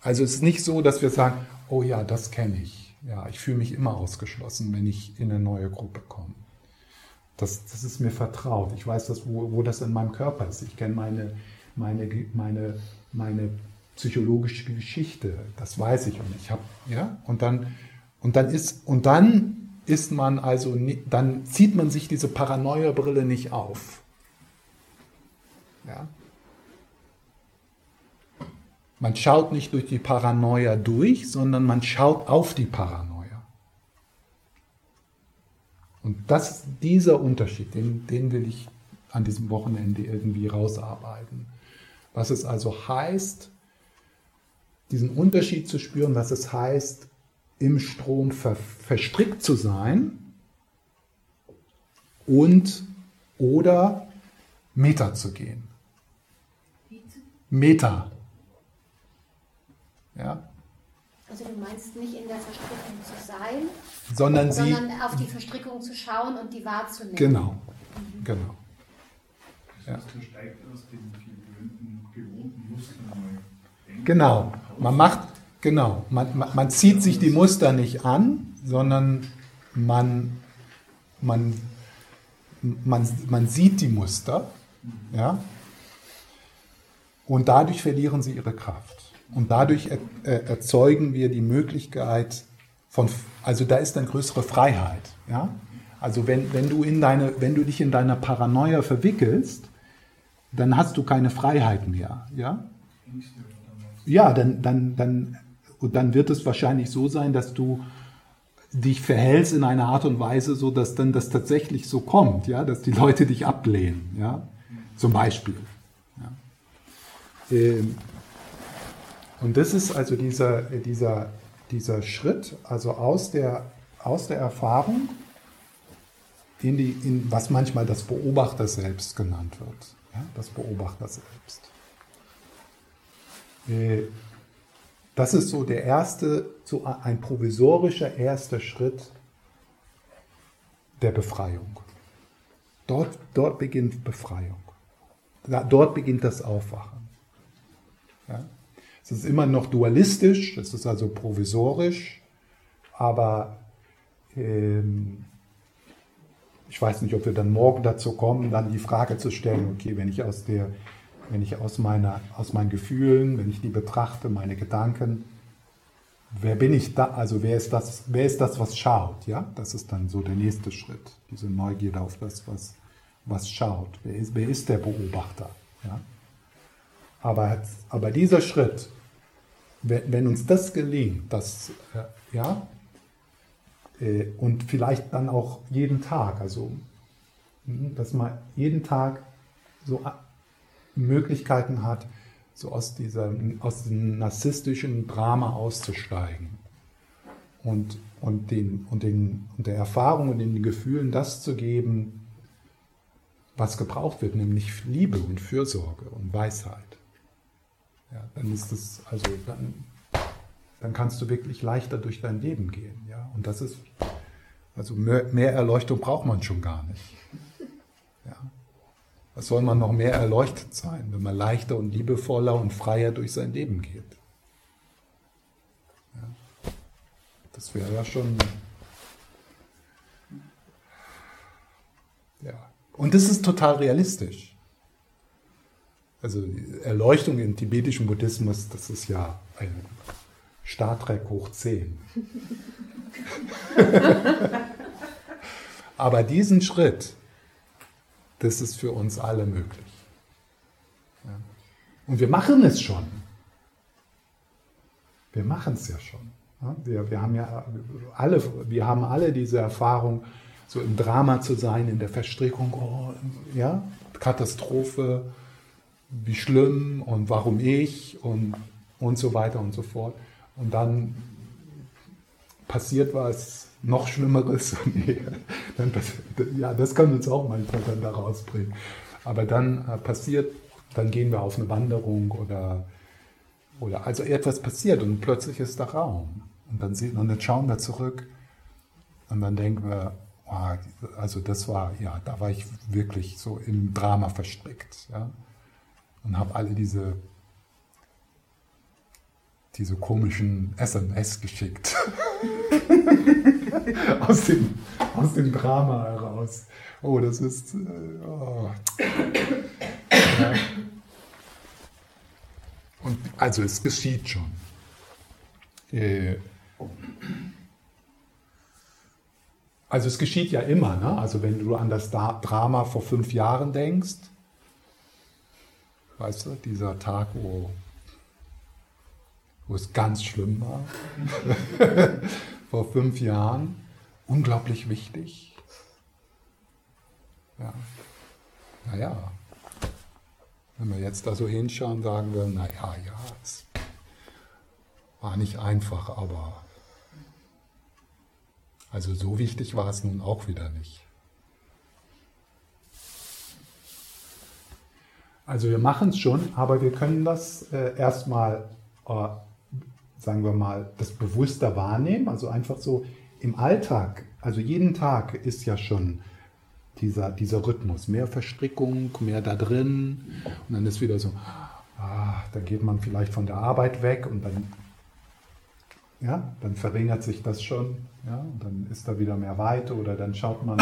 Also es ist nicht so, dass wir sagen, oh ja, das kenne ich. Ja, ich fühle mich immer ausgeschlossen, wenn ich in eine neue Gruppe komme. Das, das ist mir vertraut. Ich weiß, dass, wo, wo das in meinem Körper ist. Ich kenne meine, meine, meine, meine psychologische Geschichte. Das weiß ich und ich habe, ja, und dann, und dann ist, und dann ist man also, dann zieht man sich diese Paranoia-Brille nicht auf. Ja. Man schaut nicht durch die Paranoia durch, sondern man schaut auf die Paranoia. Und das, dieser Unterschied, den, den will ich an diesem Wochenende irgendwie rausarbeiten. Was es also heißt, diesen Unterschied zu spüren, was es heißt, im Strom ver verstrickt zu sein und oder Meta zu gehen. Meta. Ja? Also du meinst nicht in der Verstrickung zu sein, sondern, sondern sie, auf die Verstrickung zu schauen und die wahrzunehmen. Genau, mhm. genau. Das heißt, ja. steigt aus den gewohnten, gewohnten Mustern Genau, man macht, genau, man, man, man zieht sich die Muster nicht an, sondern man, man, man, man sieht die Muster, ja, und dadurch verlieren sie ihre Kraft. Und dadurch er, äh, erzeugen wir die Möglichkeit von, also da ist eine größere Freiheit. Ja? Also wenn, wenn, du in deine, wenn du dich in deiner Paranoia verwickelst, dann hast du keine Freiheit mehr. Ja, ja dann, dann, dann, und dann wird es wahrscheinlich so sein, dass du dich verhältst in einer Art und Weise, so dass dann das tatsächlich so kommt, ja, dass die Leute dich ablehnen, ja, zum Beispiel. Ja. Ähm, und das ist also dieser, dieser, dieser Schritt, also aus der, aus der Erfahrung in, die, in was manchmal das Beobachter selbst genannt wird. Ja, das Beobachter selbst. Äh, das ist so der erste, so ein provisorischer erster Schritt der Befreiung. Dort, dort beginnt Befreiung. Dort beginnt das Aufwachen. Ja? Es ist immer noch dualistisch, es ist also provisorisch, aber ähm, ich weiß nicht, ob wir dann morgen dazu kommen, dann die Frage zu stellen, okay, wenn ich aus der, wenn ich aus meiner, aus meinen Gefühlen, wenn ich die betrachte, meine Gedanken, wer bin ich da, also wer ist das, wer ist das, was schaut, ja? Das ist dann so der nächste Schritt, diese Neugierde auf das, was, was schaut. Wer ist, wer ist der Beobachter, ja? Aber, aber dieser Schritt, wenn, wenn uns das gelingt, das, äh, ja, äh, und vielleicht dann auch jeden Tag, also hm, dass man jeden Tag so Möglichkeiten hat, so aus, dieser, aus dem narzisstischen Drama auszusteigen und, und, den, und, den, und der Erfahrung und den Gefühlen das zu geben, was gebraucht wird, nämlich Liebe und Fürsorge und Weisheit. Ja, dann ist es, also dann, dann kannst du wirklich leichter durch dein Leben gehen. Ja? Und das ist, also mehr, mehr Erleuchtung braucht man schon gar nicht. Ja? Was soll man noch mehr erleuchtet sein, wenn man leichter und liebevoller und freier durch sein Leben geht? Ja? Das wäre ja schon. Ja. Und das ist total realistisch. Also Erleuchtung im tibetischen Buddhismus, das ist ja ein Star Trek hoch 10. Aber diesen Schritt, das ist für uns alle möglich. Und wir machen es schon. Wir machen es ja schon. Wir, wir, haben ja alle, wir haben alle diese Erfahrung, so im Drama zu sein, in der Verstrickung, oh, ja, Katastrophe, wie schlimm und warum ich und, und so weiter und so fort. Und dann passiert was noch Schlimmeres. dann, ja, das kann uns auch manchmal dann da rausbringen. Aber dann äh, passiert dann gehen wir auf eine Wanderung oder, oder also etwas passiert und plötzlich ist da Raum. Und dann, sieht, und dann schauen wir zurück und dann denken wir, oh, also das war, ja, da war ich wirklich so im Drama verstrickt. Ja? Und habe alle diese, diese komischen SMS geschickt. aus, dem, aus dem Drama heraus. Oh, das ist. Äh, oh. Ja. Und also es geschieht schon. Äh, also es geschieht ja immer, ne? Also wenn du an das Drama vor fünf Jahren denkst, weißt du, dieser Tag, wo, wo es ganz schlimm war, vor fünf Jahren, unglaublich wichtig. Ja. Naja, wenn wir jetzt da so hinschauen, sagen wir, naja, ja, es war nicht einfach, aber also so wichtig war es nun auch wieder nicht. Also wir machen es schon, aber wir können das äh, erstmal, äh, sagen wir mal, das bewusster wahrnehmen. Also einfach so im Alltag, also jeden Tag ist ja schon dieser, dieser Rhythmus. Mehr Verstrickung, mehr da drin. Und dann ist wieder so, ah, dann geht man vielleicht von der Arbeit weg und dann, ja, dann verringert sich das schon. Ja, und dann ist da wieder mehr Weite oder dann schaut man,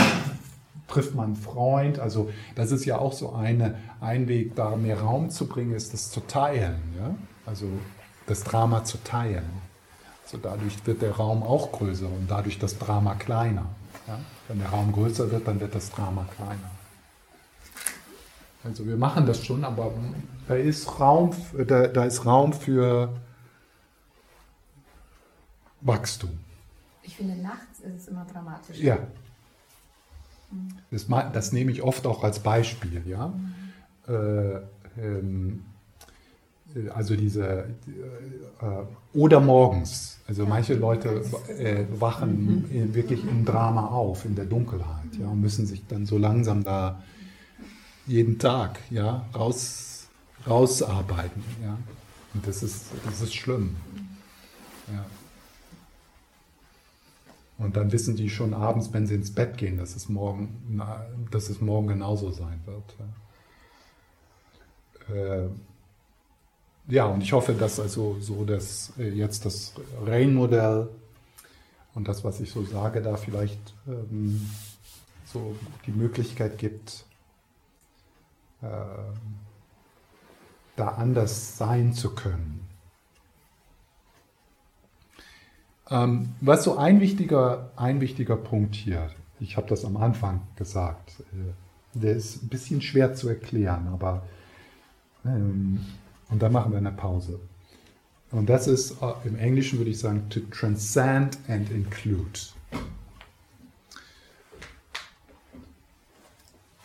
trifft man einen Freund. Also das ist ja auch so eine, ein Weg, da mehr Raum zu bringen, ist das zu teilen. Ja? Also das Drama zu teilen. Also dadurch wird der Raum auch größer und dadurch das Drama kleiner. Ja? Wenn der Raum größer wird, dann wird das Drama kleiner. Also wir machen das schon, aber da ist Raum, da, da ist Raum für Wachstum. Ich finde, nachts ist es immer dramatisch. Ja. Das, das nehme ich oft auch als Beispiel, ja. Äh, ähm, also diese äh, oder morgens. Also manche Leute äh, wachen mhm. wirklich im Drama auf, in der Dunkelheit, ja, und müssen sich dann so langsam da jeden Tag, ja, raus, rausarbeiten, ja. Und das ist, das ist schlimm. Ja. Und dann wissen die schon abends, wenn sie ins Bett gehen, dass es morgen, dass es morgen genauso sein wird. Ja. Äh, ja, und ich hoffe, dass also so das äh, jetzt das Rain-Modell und das, was ich so sage, da vielleicht ähm, so die Möglichkeit gibt, äh, da anders sein zu können. Ähm, was so ein wichtiger, ein wichtiger Punkt hier, ich habe das am Anfang gesagt, äh, der ist ein bisschen schwer zu erklären, aber ähm, und dann machen wir eine Pause. Und das ist äh, im Englischen würde ich sagen to transcend and include.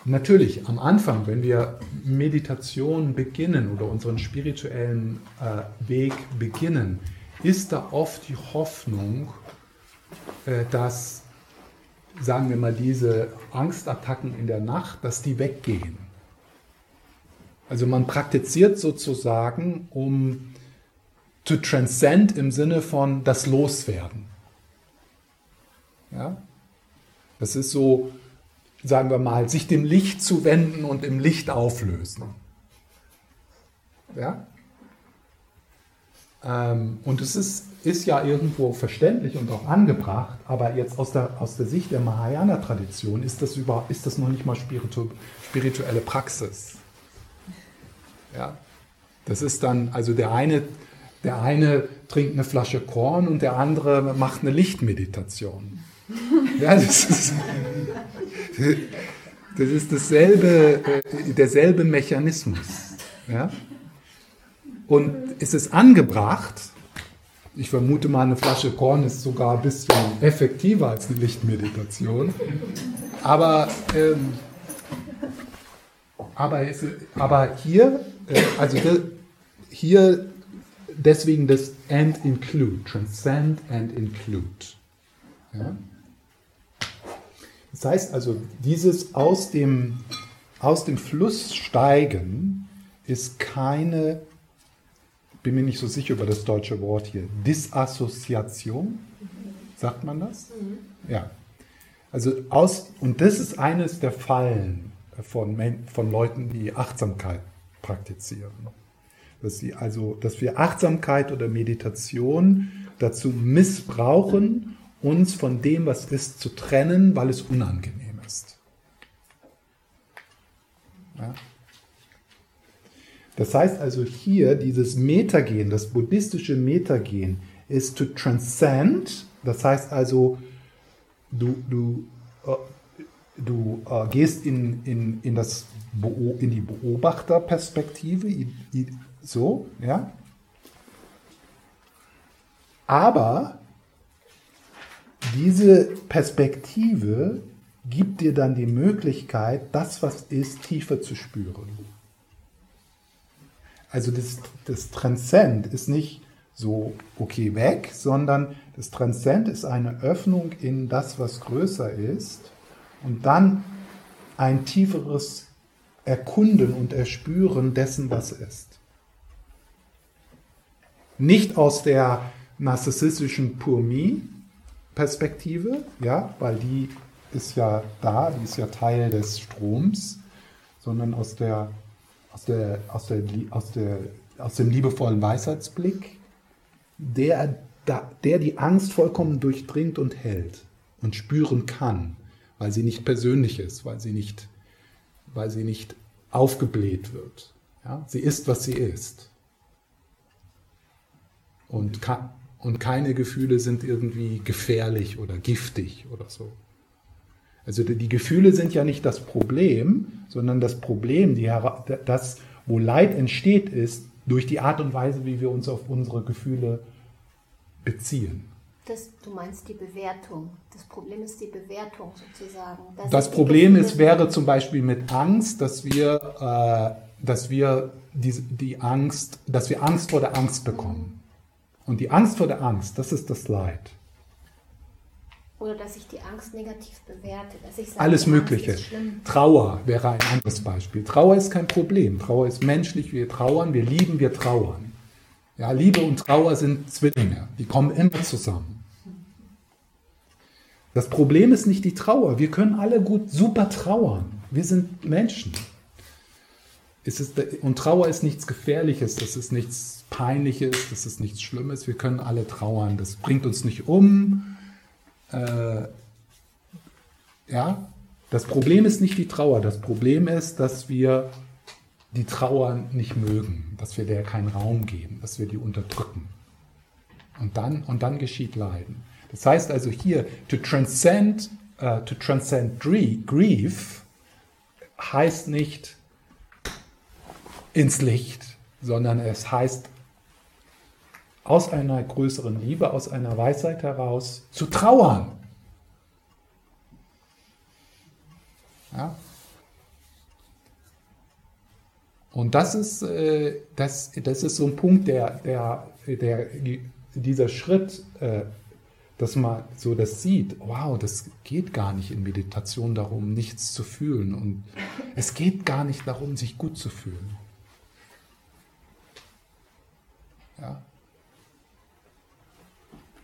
Natürlich, am Anfang, wenn wir Meditation beginnen oder unseren spirituellen äh, Weg beginnen, ist da oft die Hoffnung, äh, dass, sagen wir mal, diese Angstattacken in der Nacht, dass die weggehen. Also man praktiziert sozusagen, um to transcend im Sinne von das Loswerden. Ja? Das ist so, sagen wir mal, sich dem Licht zu wenden und im Licht auflösen. Ja? Ähm, und es ist, ist ja irgendwo verständlich und auch angebracht, aber jetzt aus der, aus der Sicht der Mahayana-Tradition ist, das ist das noch nicht mal spiritu spirituelle Praxis. Ja? Das ist dann, also der eine, der eine trinkt eine Flasche Korn und der andere macht eine Lichtmeditation. Ja, das ist, das ist dasselbe, äh, derselbe Mechanismus. Ja? Und ist es angebracht, ich vermute mal, eine Flasche Korn ist sogar ein bisschen effektiver als eine Lichtmeditation. Aber, ähm, aber, es, aber hier äh, also hier deswegen das and include, transcend and include. Ja? Das heißt also, dieses aus dem, aus dem Fluss steigen ist keine, bin mir nicht so sicher über das deutsche Wort hier, Disassoziation, sagt man das? Mhm. Ja. Also aus, und das ist eines der Fallen von, von Leuten, die Achtsamkeit praktizieren. Dass, sie also, dass wir Achtsamkeit oder Meditation dazu missbrauchen, uns von dem, was ist, zu trennen, weil es unangenehm ist. Ja? Das heißt also hier, dieses Metagen, das buddhistische Metagen, ist to transcend, das heißt also, du, du, äh, du äh, gehst in, in, in, das, in die Beobachterperspektive, so, ja. Aber diese Perspektive gibt dir dann die Möglichkeit, das, was ist, tiefer zu spüren. Also das, das Transzend ist nicht so, okay, weg, sondern das Transzend ist eine Öffnung in das, was größer ist und dann ein tieferes Erkunden und Erspüren dessen, was ist. Nicht aus der narzissstischen Purmi-Perspektive, ja, weil die ist ja da, die ist ja Teil des Stroms, sondern aus der aus, der, aus, der, aus, der, aus dem liebevollen Weisheitsblick, der, der die Angst vollkommen durchdringt und hält und spüren kann, weil sie nicht persönlich ist, weil sie nicht, weil sie nicht aufgebläht wird. Ja? Sie ist, was sie ist. Und, und keine Gefühle sind irgendwie gefährlich oder giftig oder so. Also die Gefühle sind ja nicht das Problem, sondern das Problem, die, das, wo Leid entsteht, ist durch die Art und Weise, wie wir uns auf unsere Gefühle beziehen. Das, du meinst die Bewertung. Das Problem ist die Bewertung sozusagen. Das, das Problem ist, wäre zum Beispiel mit Angst, dass wir, äh, dass wir die, die Angst, dass wir Angst vor der Angst bekommen. Und die Angst vor der Angst, das ist das Leid. Oder dass ich die Angst negativ bewerte. Dass ich sage, Alles Mögliche. Trauer wäre ein anderes Beispiel. Trauer ist kein Problem. Trauer ist menschlich. Wir trauern, wir lieben, wir trauern. Ja, Liebe und Trauer sind Zwillinge. Die kommen immer zusammen. Das Problem ist nicht die Trauer. Wir können alle gut super trauern. Wir sind Menschen. Ist, und Trauer ist nichts Gefährliches, das ist nichts Peinliches, das ist nichts Schlimmes. Wir können alle trauern. Das bringt uns nicht um äh, ja, das Problem ist nicht die Trauer, das Problem ist, dass wir die Trauer nicht mögen, dass wir der keinen Raum geben, dass wir die unterdrücken. Und dann, und dann geschieht Leiden. Das heißt also hier, to transcend, uh, to transcend grief heißt nicht ins Licht, sondern es heißt aus einer größeren Liebe, aus einer Weisheit heraus zu trauern. Ja? Und das ist, äh, das, das ist so ein Punkt, der, der, der, dieser Schritt, äh, dass man so das sieht, wow, das geht gar nicht in Meditation darum, nichts zu fühlen. Und es geht gar nicht darum, sich gut zu fühlen. Ja.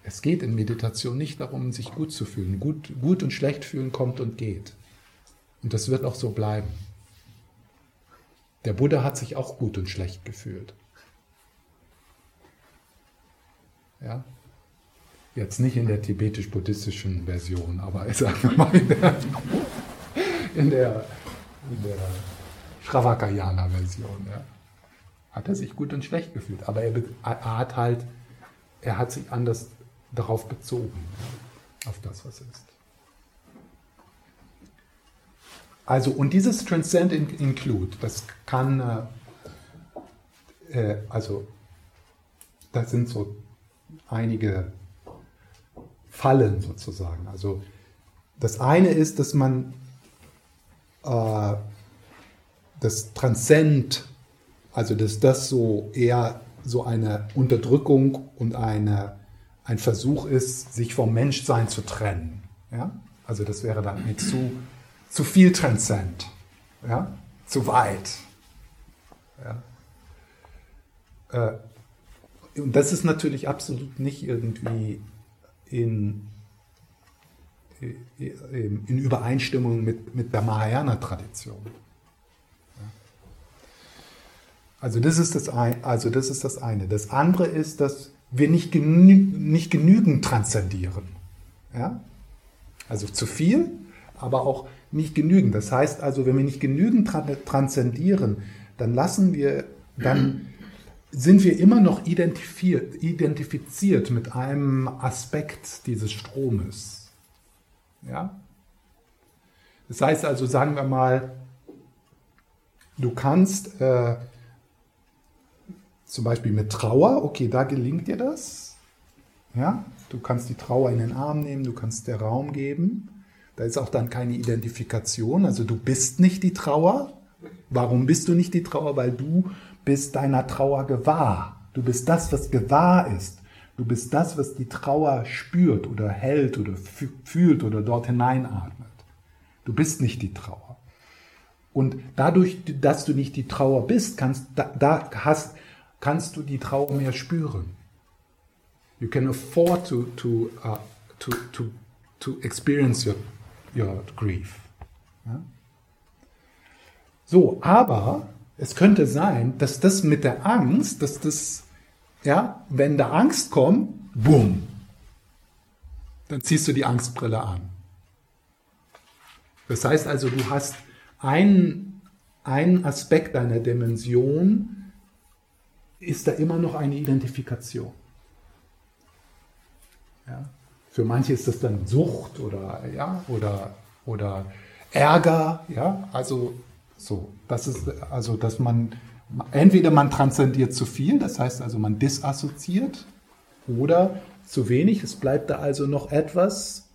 Es geht in Meditation nicht darum, sich gut zu fühlen. Gut, gut und schlecht fühlen kommt und geht. Und das wird auch so bleiben. Der Buddha hat sich auch gut und schlecht gefühlt. Ja? Jetzt nicht in der tibetisch-buddhistischen Version, aber ich sage mal in der, in der, in der Shravakayana-Version. Ja? Hat er sich gut und schlecht gefühlt. Aber er, er hat halt, er hat sich anders darauf bezogen, auf das, was ist. Also, und dieses Transcend Include, das kann, äh, äh, also, das sind so einige Fallen sozusagen. Also, das eine ist, dass man äh, das Transzend, also dass das so eher so eine Unterdrückung und eine ein Versuch ist, sich vom Menschsein zu trennen. Ja? Also das wäre dann mit zu, zu viel Transzent, ja? zu weit. Ja? äh, und das ist natürlich absolut nicht irgendwie in, in Übereinstimmung mit, mit der Mahayana-Tradition. Also das, ist das ein, also das ist das eine. Das andere ist, dass wir nicht, genü nicht genügend transzendieren. Ja? Also zu viel, aber auch nicht genügend. Das heißt also, wenn wir nicht genügend transzendieren, dann lassen wir, dann sind wir immer noch identifiziert mit einem Aspekt dieses Stromes. Ja? Das heißt also, sagen wir mal, du kannst äh, zum Beispiel mit Trauer, okay, da gelingt dir das. Ja? Du kannst die Trauer in den Arm nehmen, du kannst der Raum geben. Da ist auch dann keine Identifikation, also du bist nicht die Trauer. Warum bist du nicht die Trauer? Weil du bist deiner Trauer gewahr. Du bist das, was gewahr ist. Du bist das, was die Trauer spürt oder hält oder fühlt oder dort hineinatmet. Du bist nicht die Trauer. Und dadurch, dass du nicht die Trauer bist, kannst, da, da hast, kannst du die Trauer mehr spüren. You can afford to, to, uh, to, to, to experience your, your grief. Ja? So, aber es könnte sein, dass das mit der Angst, dass das, ja, wenn da Angst kommt, boom, dann ziehst du die Angstbrille an. Das heißt also, du hast einen, einen Aspekt deiner Dimension, ist da immer noch eine Identifikation. Ja? Für manche ist das dann Sucht oder, ja, oder, oder Ärger, ja, also so, das ist also, dass man entweder man transzendiert zu viel, das heißt also man disassoziiert, oder zu wenig. Es bleibt da also noch etwas,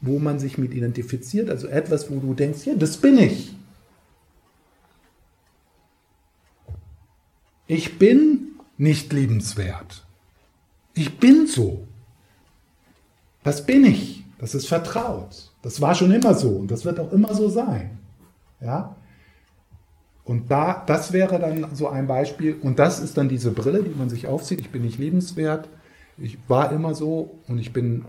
wo man sich mit identifiziert, also etwas, wo du denkst, ja, das bin ich. Ich bin nicht liebenswert. Ich bin so. Das bin ich. Das ist vertraut. Das war schon immer so und das wird auch immer so sein. Ja? Und da, das wäre dann so ein Beispiel. Und das ist dann diese Brille, die man sich aufzieht. Ich bin nicht liebenswert. Ich war immer so und ich bin,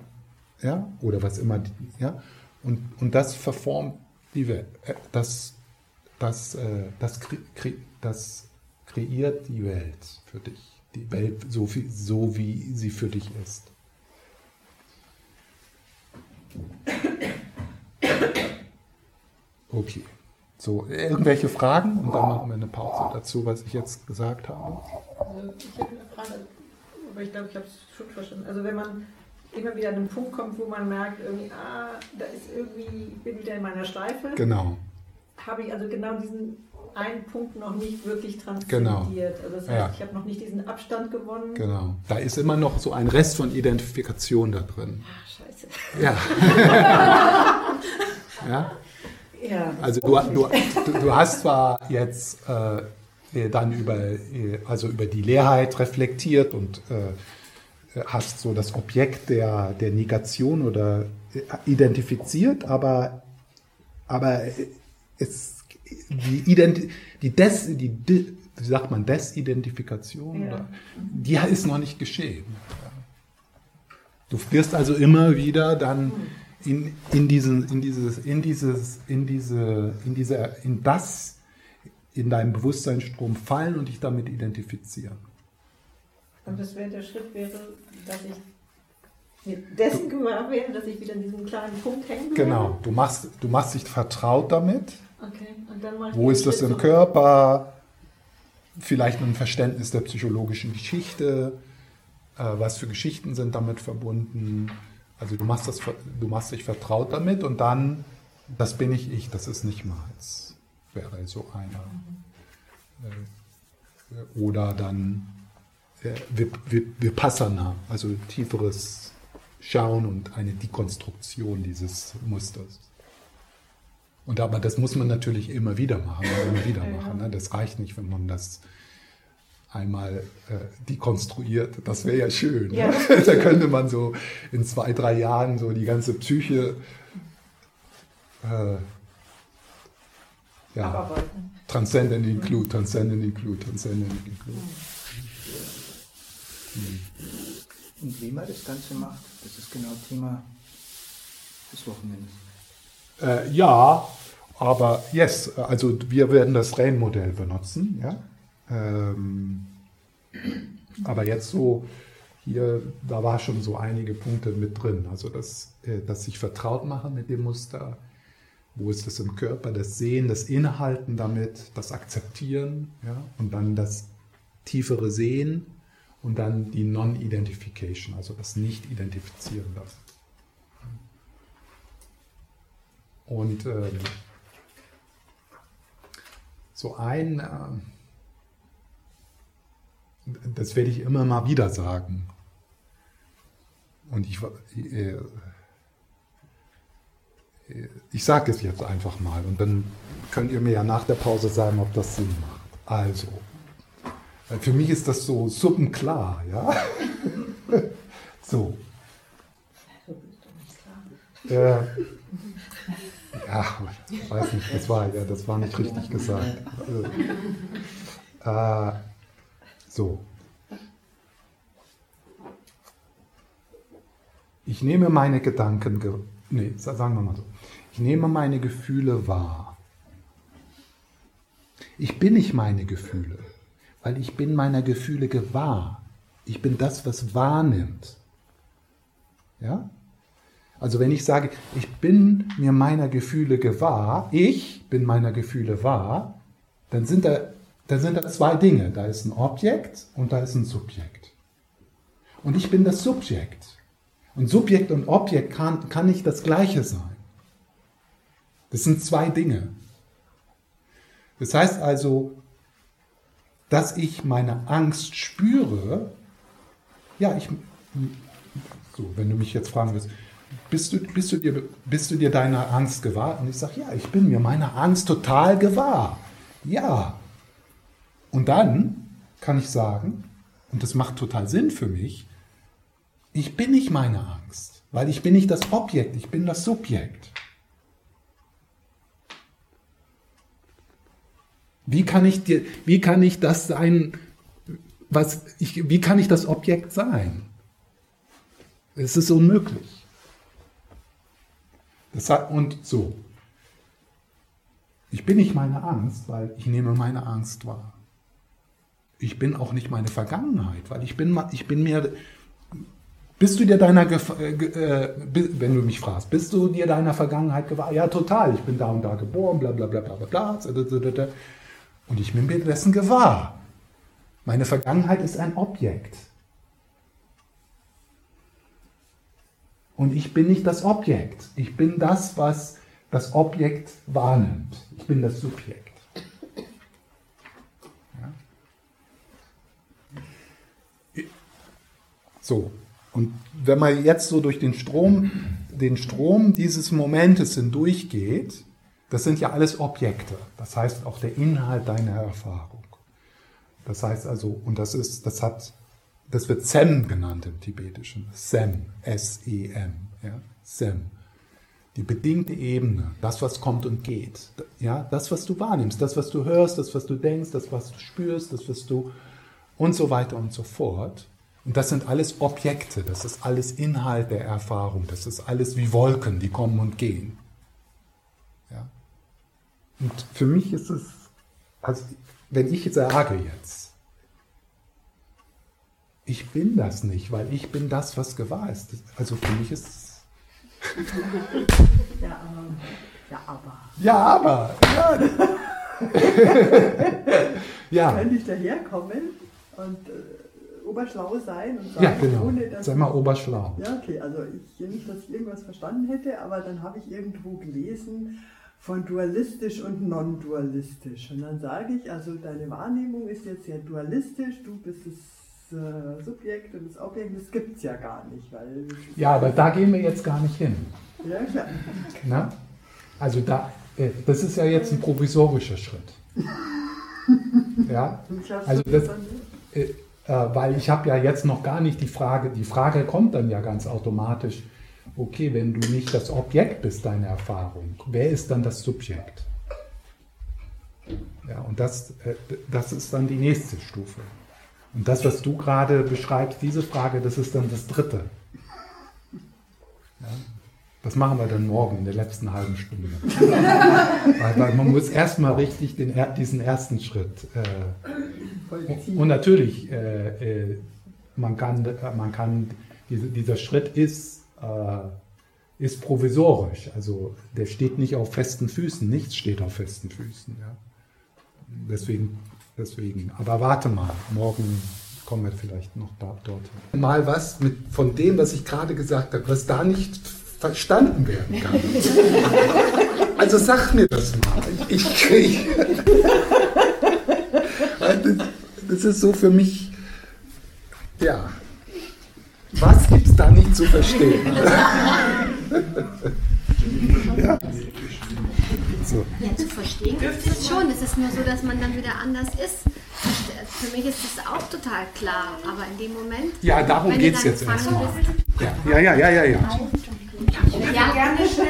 ja, oder was immer, ja. Und, und das verformt die Welt. Äh, das, das, äh, das, kre das kreiert die Welt für dich. Die Welt so, viel, so wie sie für dich ist. Okay. So, irgendwelche Fragen und dann machen wir eine Pause dazu, was ich jetzt gesagt habe. Also ich habe eine Frage, aber ich glaube, ich habe es schon verstanden. Also wenn man immer wieder an einen Punkt kommt, wo man merkt, irgendwie, ah, da ist irgendwie, ich bin wieder in meiner Schleife. Genau. Habe ich also genau diesen einen Punkt noch nicht wirklich transzendiert. Genau. Also das heißt, ja. ich habe noch nicht diesen Abstand gewonnen. Genau. Da ist immer noch so ein Rest von Identifikation da drin. Ah, scheiße. Ja. ja. Ja, also du, du, du, hast zwar jetzt äh, dann über, also über die Leerheit reflektiert und äh, hast so das Objekt der, der Negation oder äh, identifiziert, aber, aber es, die, Ident die, Des, die, wie sagt man, Desidentifikation, ja. oder, die ist noch nicht geschehen. Du wirst also immer wieder dann in, in, diesen, in dieses, in dieses, in diese, in diese, in das, in deinem Bewusstseinsstrom fallen und dich damit identifizieren. Und das wäre der Schritt wäre, dass ich mir dessen gewahr werde, dass ich wieder in diesem kleinen Punkt hängen bleibe. Genau, du machst, du machst dich vertraut damit. Okay. Wo ist das im Körper? Vielleicht ein Verständnis der psychologischen Geschichte. Äh, was für Geschichten sind damit verbunden? Also du machst, das, du machst dich vertraut damit und dann, das bin ich ich, das ist nicht meins, wäre so einer. Äh, oder dann äh, Vipassana, also tieferes Schauen und eine Dekonstruktion dieses Musters. Und aber das muss man natürlich immer wieder machen, immer wieder machen. Ne? Das reicht nicht, wenn man das einmal äh, dekonstruiert. Das wäre ja schön. Ja. Ne? da könnte man so in zwei, drei Jahren so die ganze Psyche äh, ja, transcendent include, transcendent include, transcendent include. Und wie man das Ganze macht, das ist genau Thema des Wochenendes. Äh, ja, aber yes, also wir werden das Rain-Modell benutzen, ja. Ähm, aber jetzt so hier, da war schon so einige Punkte mit drin. Also das, äh, das sich vertraut machen mit dem Muster, wo ist das im Körper, das Sehen, das Inhalten damit, das Akzeptieren, ja, und dann das tiefere Sehen und dann die Non-Identification, also das Nicht-Identifizieren lassen. Und ähm, so ein, äh, das werde ich immer mal wieder sagen. Und ich, äh, ich sage es jetzt einfach mal und dann könnt ihr mir ja nach der Pause sagen, ob das Sinn macht. Also, für mich ist das so suppenklar, ja. so. Äh, ja, weiß nicht, das war ja, das war nicht richtig gesagt. Äh, so. Ich nehme meine Gedanken, nee, sagen wir mal so. Ich nehme meine Gefühle wahr. Ich bin nicht meine Gefühle, weil ich bin meiner Gefühle gewahr. Ich bin das, was wahrnimmt. Ja? Also wenn ich sage, ich bin mir meiner Gefühle gewahr, ich bin meiner Gefühle wahr, dann sind da, dann sind da zwei Dinge. Da ist ein Objekt und da ist ein Subjekt. Und ich bin das Subjekt. Und Subjekt und Objekt kann, kann nicht das gleiche sein. Das sind zwei Dinge. Das heißt also, dass ich meine Angst spüre, ja, ich, so, wenn du mich jetzt fragen willst, bist du, bist du, dir, bist du dir deiner Angst gewahr? Und ich sage, ja, ich bin mir meiner Angst total gewahr. Ja. Und dann kann ich sagen, und das macht total Sinn für mich, ich bin nicht meine Angst, weil ich bin nicht das Objekt, ich bin das Subjekt. Wie kann ich, dir, wie kann ich das sein, was ich, wie kann ich das Objekt sein? Es ist unmöglich. Das hat, und so. Ich bin nicht meine Angst, weil ich nehme meine Angst wahr. Ich bin auch nicht meine Vergangenheit, weil ich bin, ich bin mir. Bist du dir deiner, äh, äh wenn du mich fragst, bist du dir deiner Vergangenheit gewahr? Ja, total. Ich bin da und da geboren, bla bla bla bla bla bla. Und ich bin mir dessen gewahr. Meine Vergangenheit ist ein Objekt. Und ich bin nicht das Objekt. Ich bin das, was das Objekt wahrnimmt. Ich bin das Subjekt. Ja? So, und wenn man jetzt so durch den Strom, den Strom dieses Momentes hindurchgeht, das sind ja alles Objekte. Das heißt auch der Inhalt deiner Erfahrung. Das heißt also, und das ist, das hat das wird Sem genannt im Tibetischen. Sem, S-E-M, ja, Sem. Die bedingte Ebene, das, was kommt und geht. Ja, das, was du wahrnimmst, das, was du hörst, das, was du denkst, das, was du spürst, das, was du und so weiter und so fort. Und das sind alles Objekte, das ist alles Inhalt der Erfahrung, das ist alles wie Wolken, die kommen und gehen. Ja? Und für mich ist es, also wenn ich sage jetzt, ich bin das nicht, weil ich bin das, was gewahr ist. Also für mich ist es. ja, aber. Ja, aber. Ja, aber. Ja. Könnte ich daherkommen und äh, oberschlau sein und sagen, ja, genau. ohne dass. Sei mal oberschlau. Ja, okay, also ich, nicht, dass ich irgendwas verstanden hätte, aber dann habe ich irgendwo gelesen, von dualistisch und non-dualistisch. Und dann sage ich, also deine Wahrnehmung ist jetzt sehr dualistisch, du bist es äh, Subjekt und das Objekt, das gibt es ja gar nicht. Weil ja, aber da gehen wir jetzt gar nicht hin. Ja, klar. Na? Also da, äh, das ist ja jetzt ein provisorischer Schritt. ja, also das, äh, weil ich habe ja jetzt noch gar nicht die Frage, die Frage kommt dann ja ganz automatisch, okay, wenn du nicht das Objekt bist, deine Erfahrung, wer ist dann das Subjekt? Ja, und das, das ist dann die nächste Stufe. Und das, was du gerade beschreibst, diese Frage, das ist dann das Dritte. Ja? Das machen wir dann morgen in der letzten halben Stunde. weil, weil, man muss erstmal richtig den, diesen ersten Schritt. Äh, und natürlich, äh, äh, man kann, man kann diese, dieser Schritt ist, äh, ist provisorisch. Also der steht nicht auf festen Füßen. Nichts steht auf festen Füßen. Ja? Deswegen, deswegen. Aber warte mal, morgen kommen wir vielleicht noch da, dort. Mal was mit, von dem, was ich gerade gesagt habe, was da nicht verstanden werden kann. Also sag mir das mal. Ich kriege. Das ist so für mich. Ja. Was gibt es da nicht zu verstehen? ja. So. zu verstehen dürfte es schon. Es ist nur so, dass man dann wieder anders ist. Für mich ist das auch total klar, aber in dem Moment. Ja, darum geht es jetzt erstmal. Ja, ja, ja, ja, ja. ja. ja.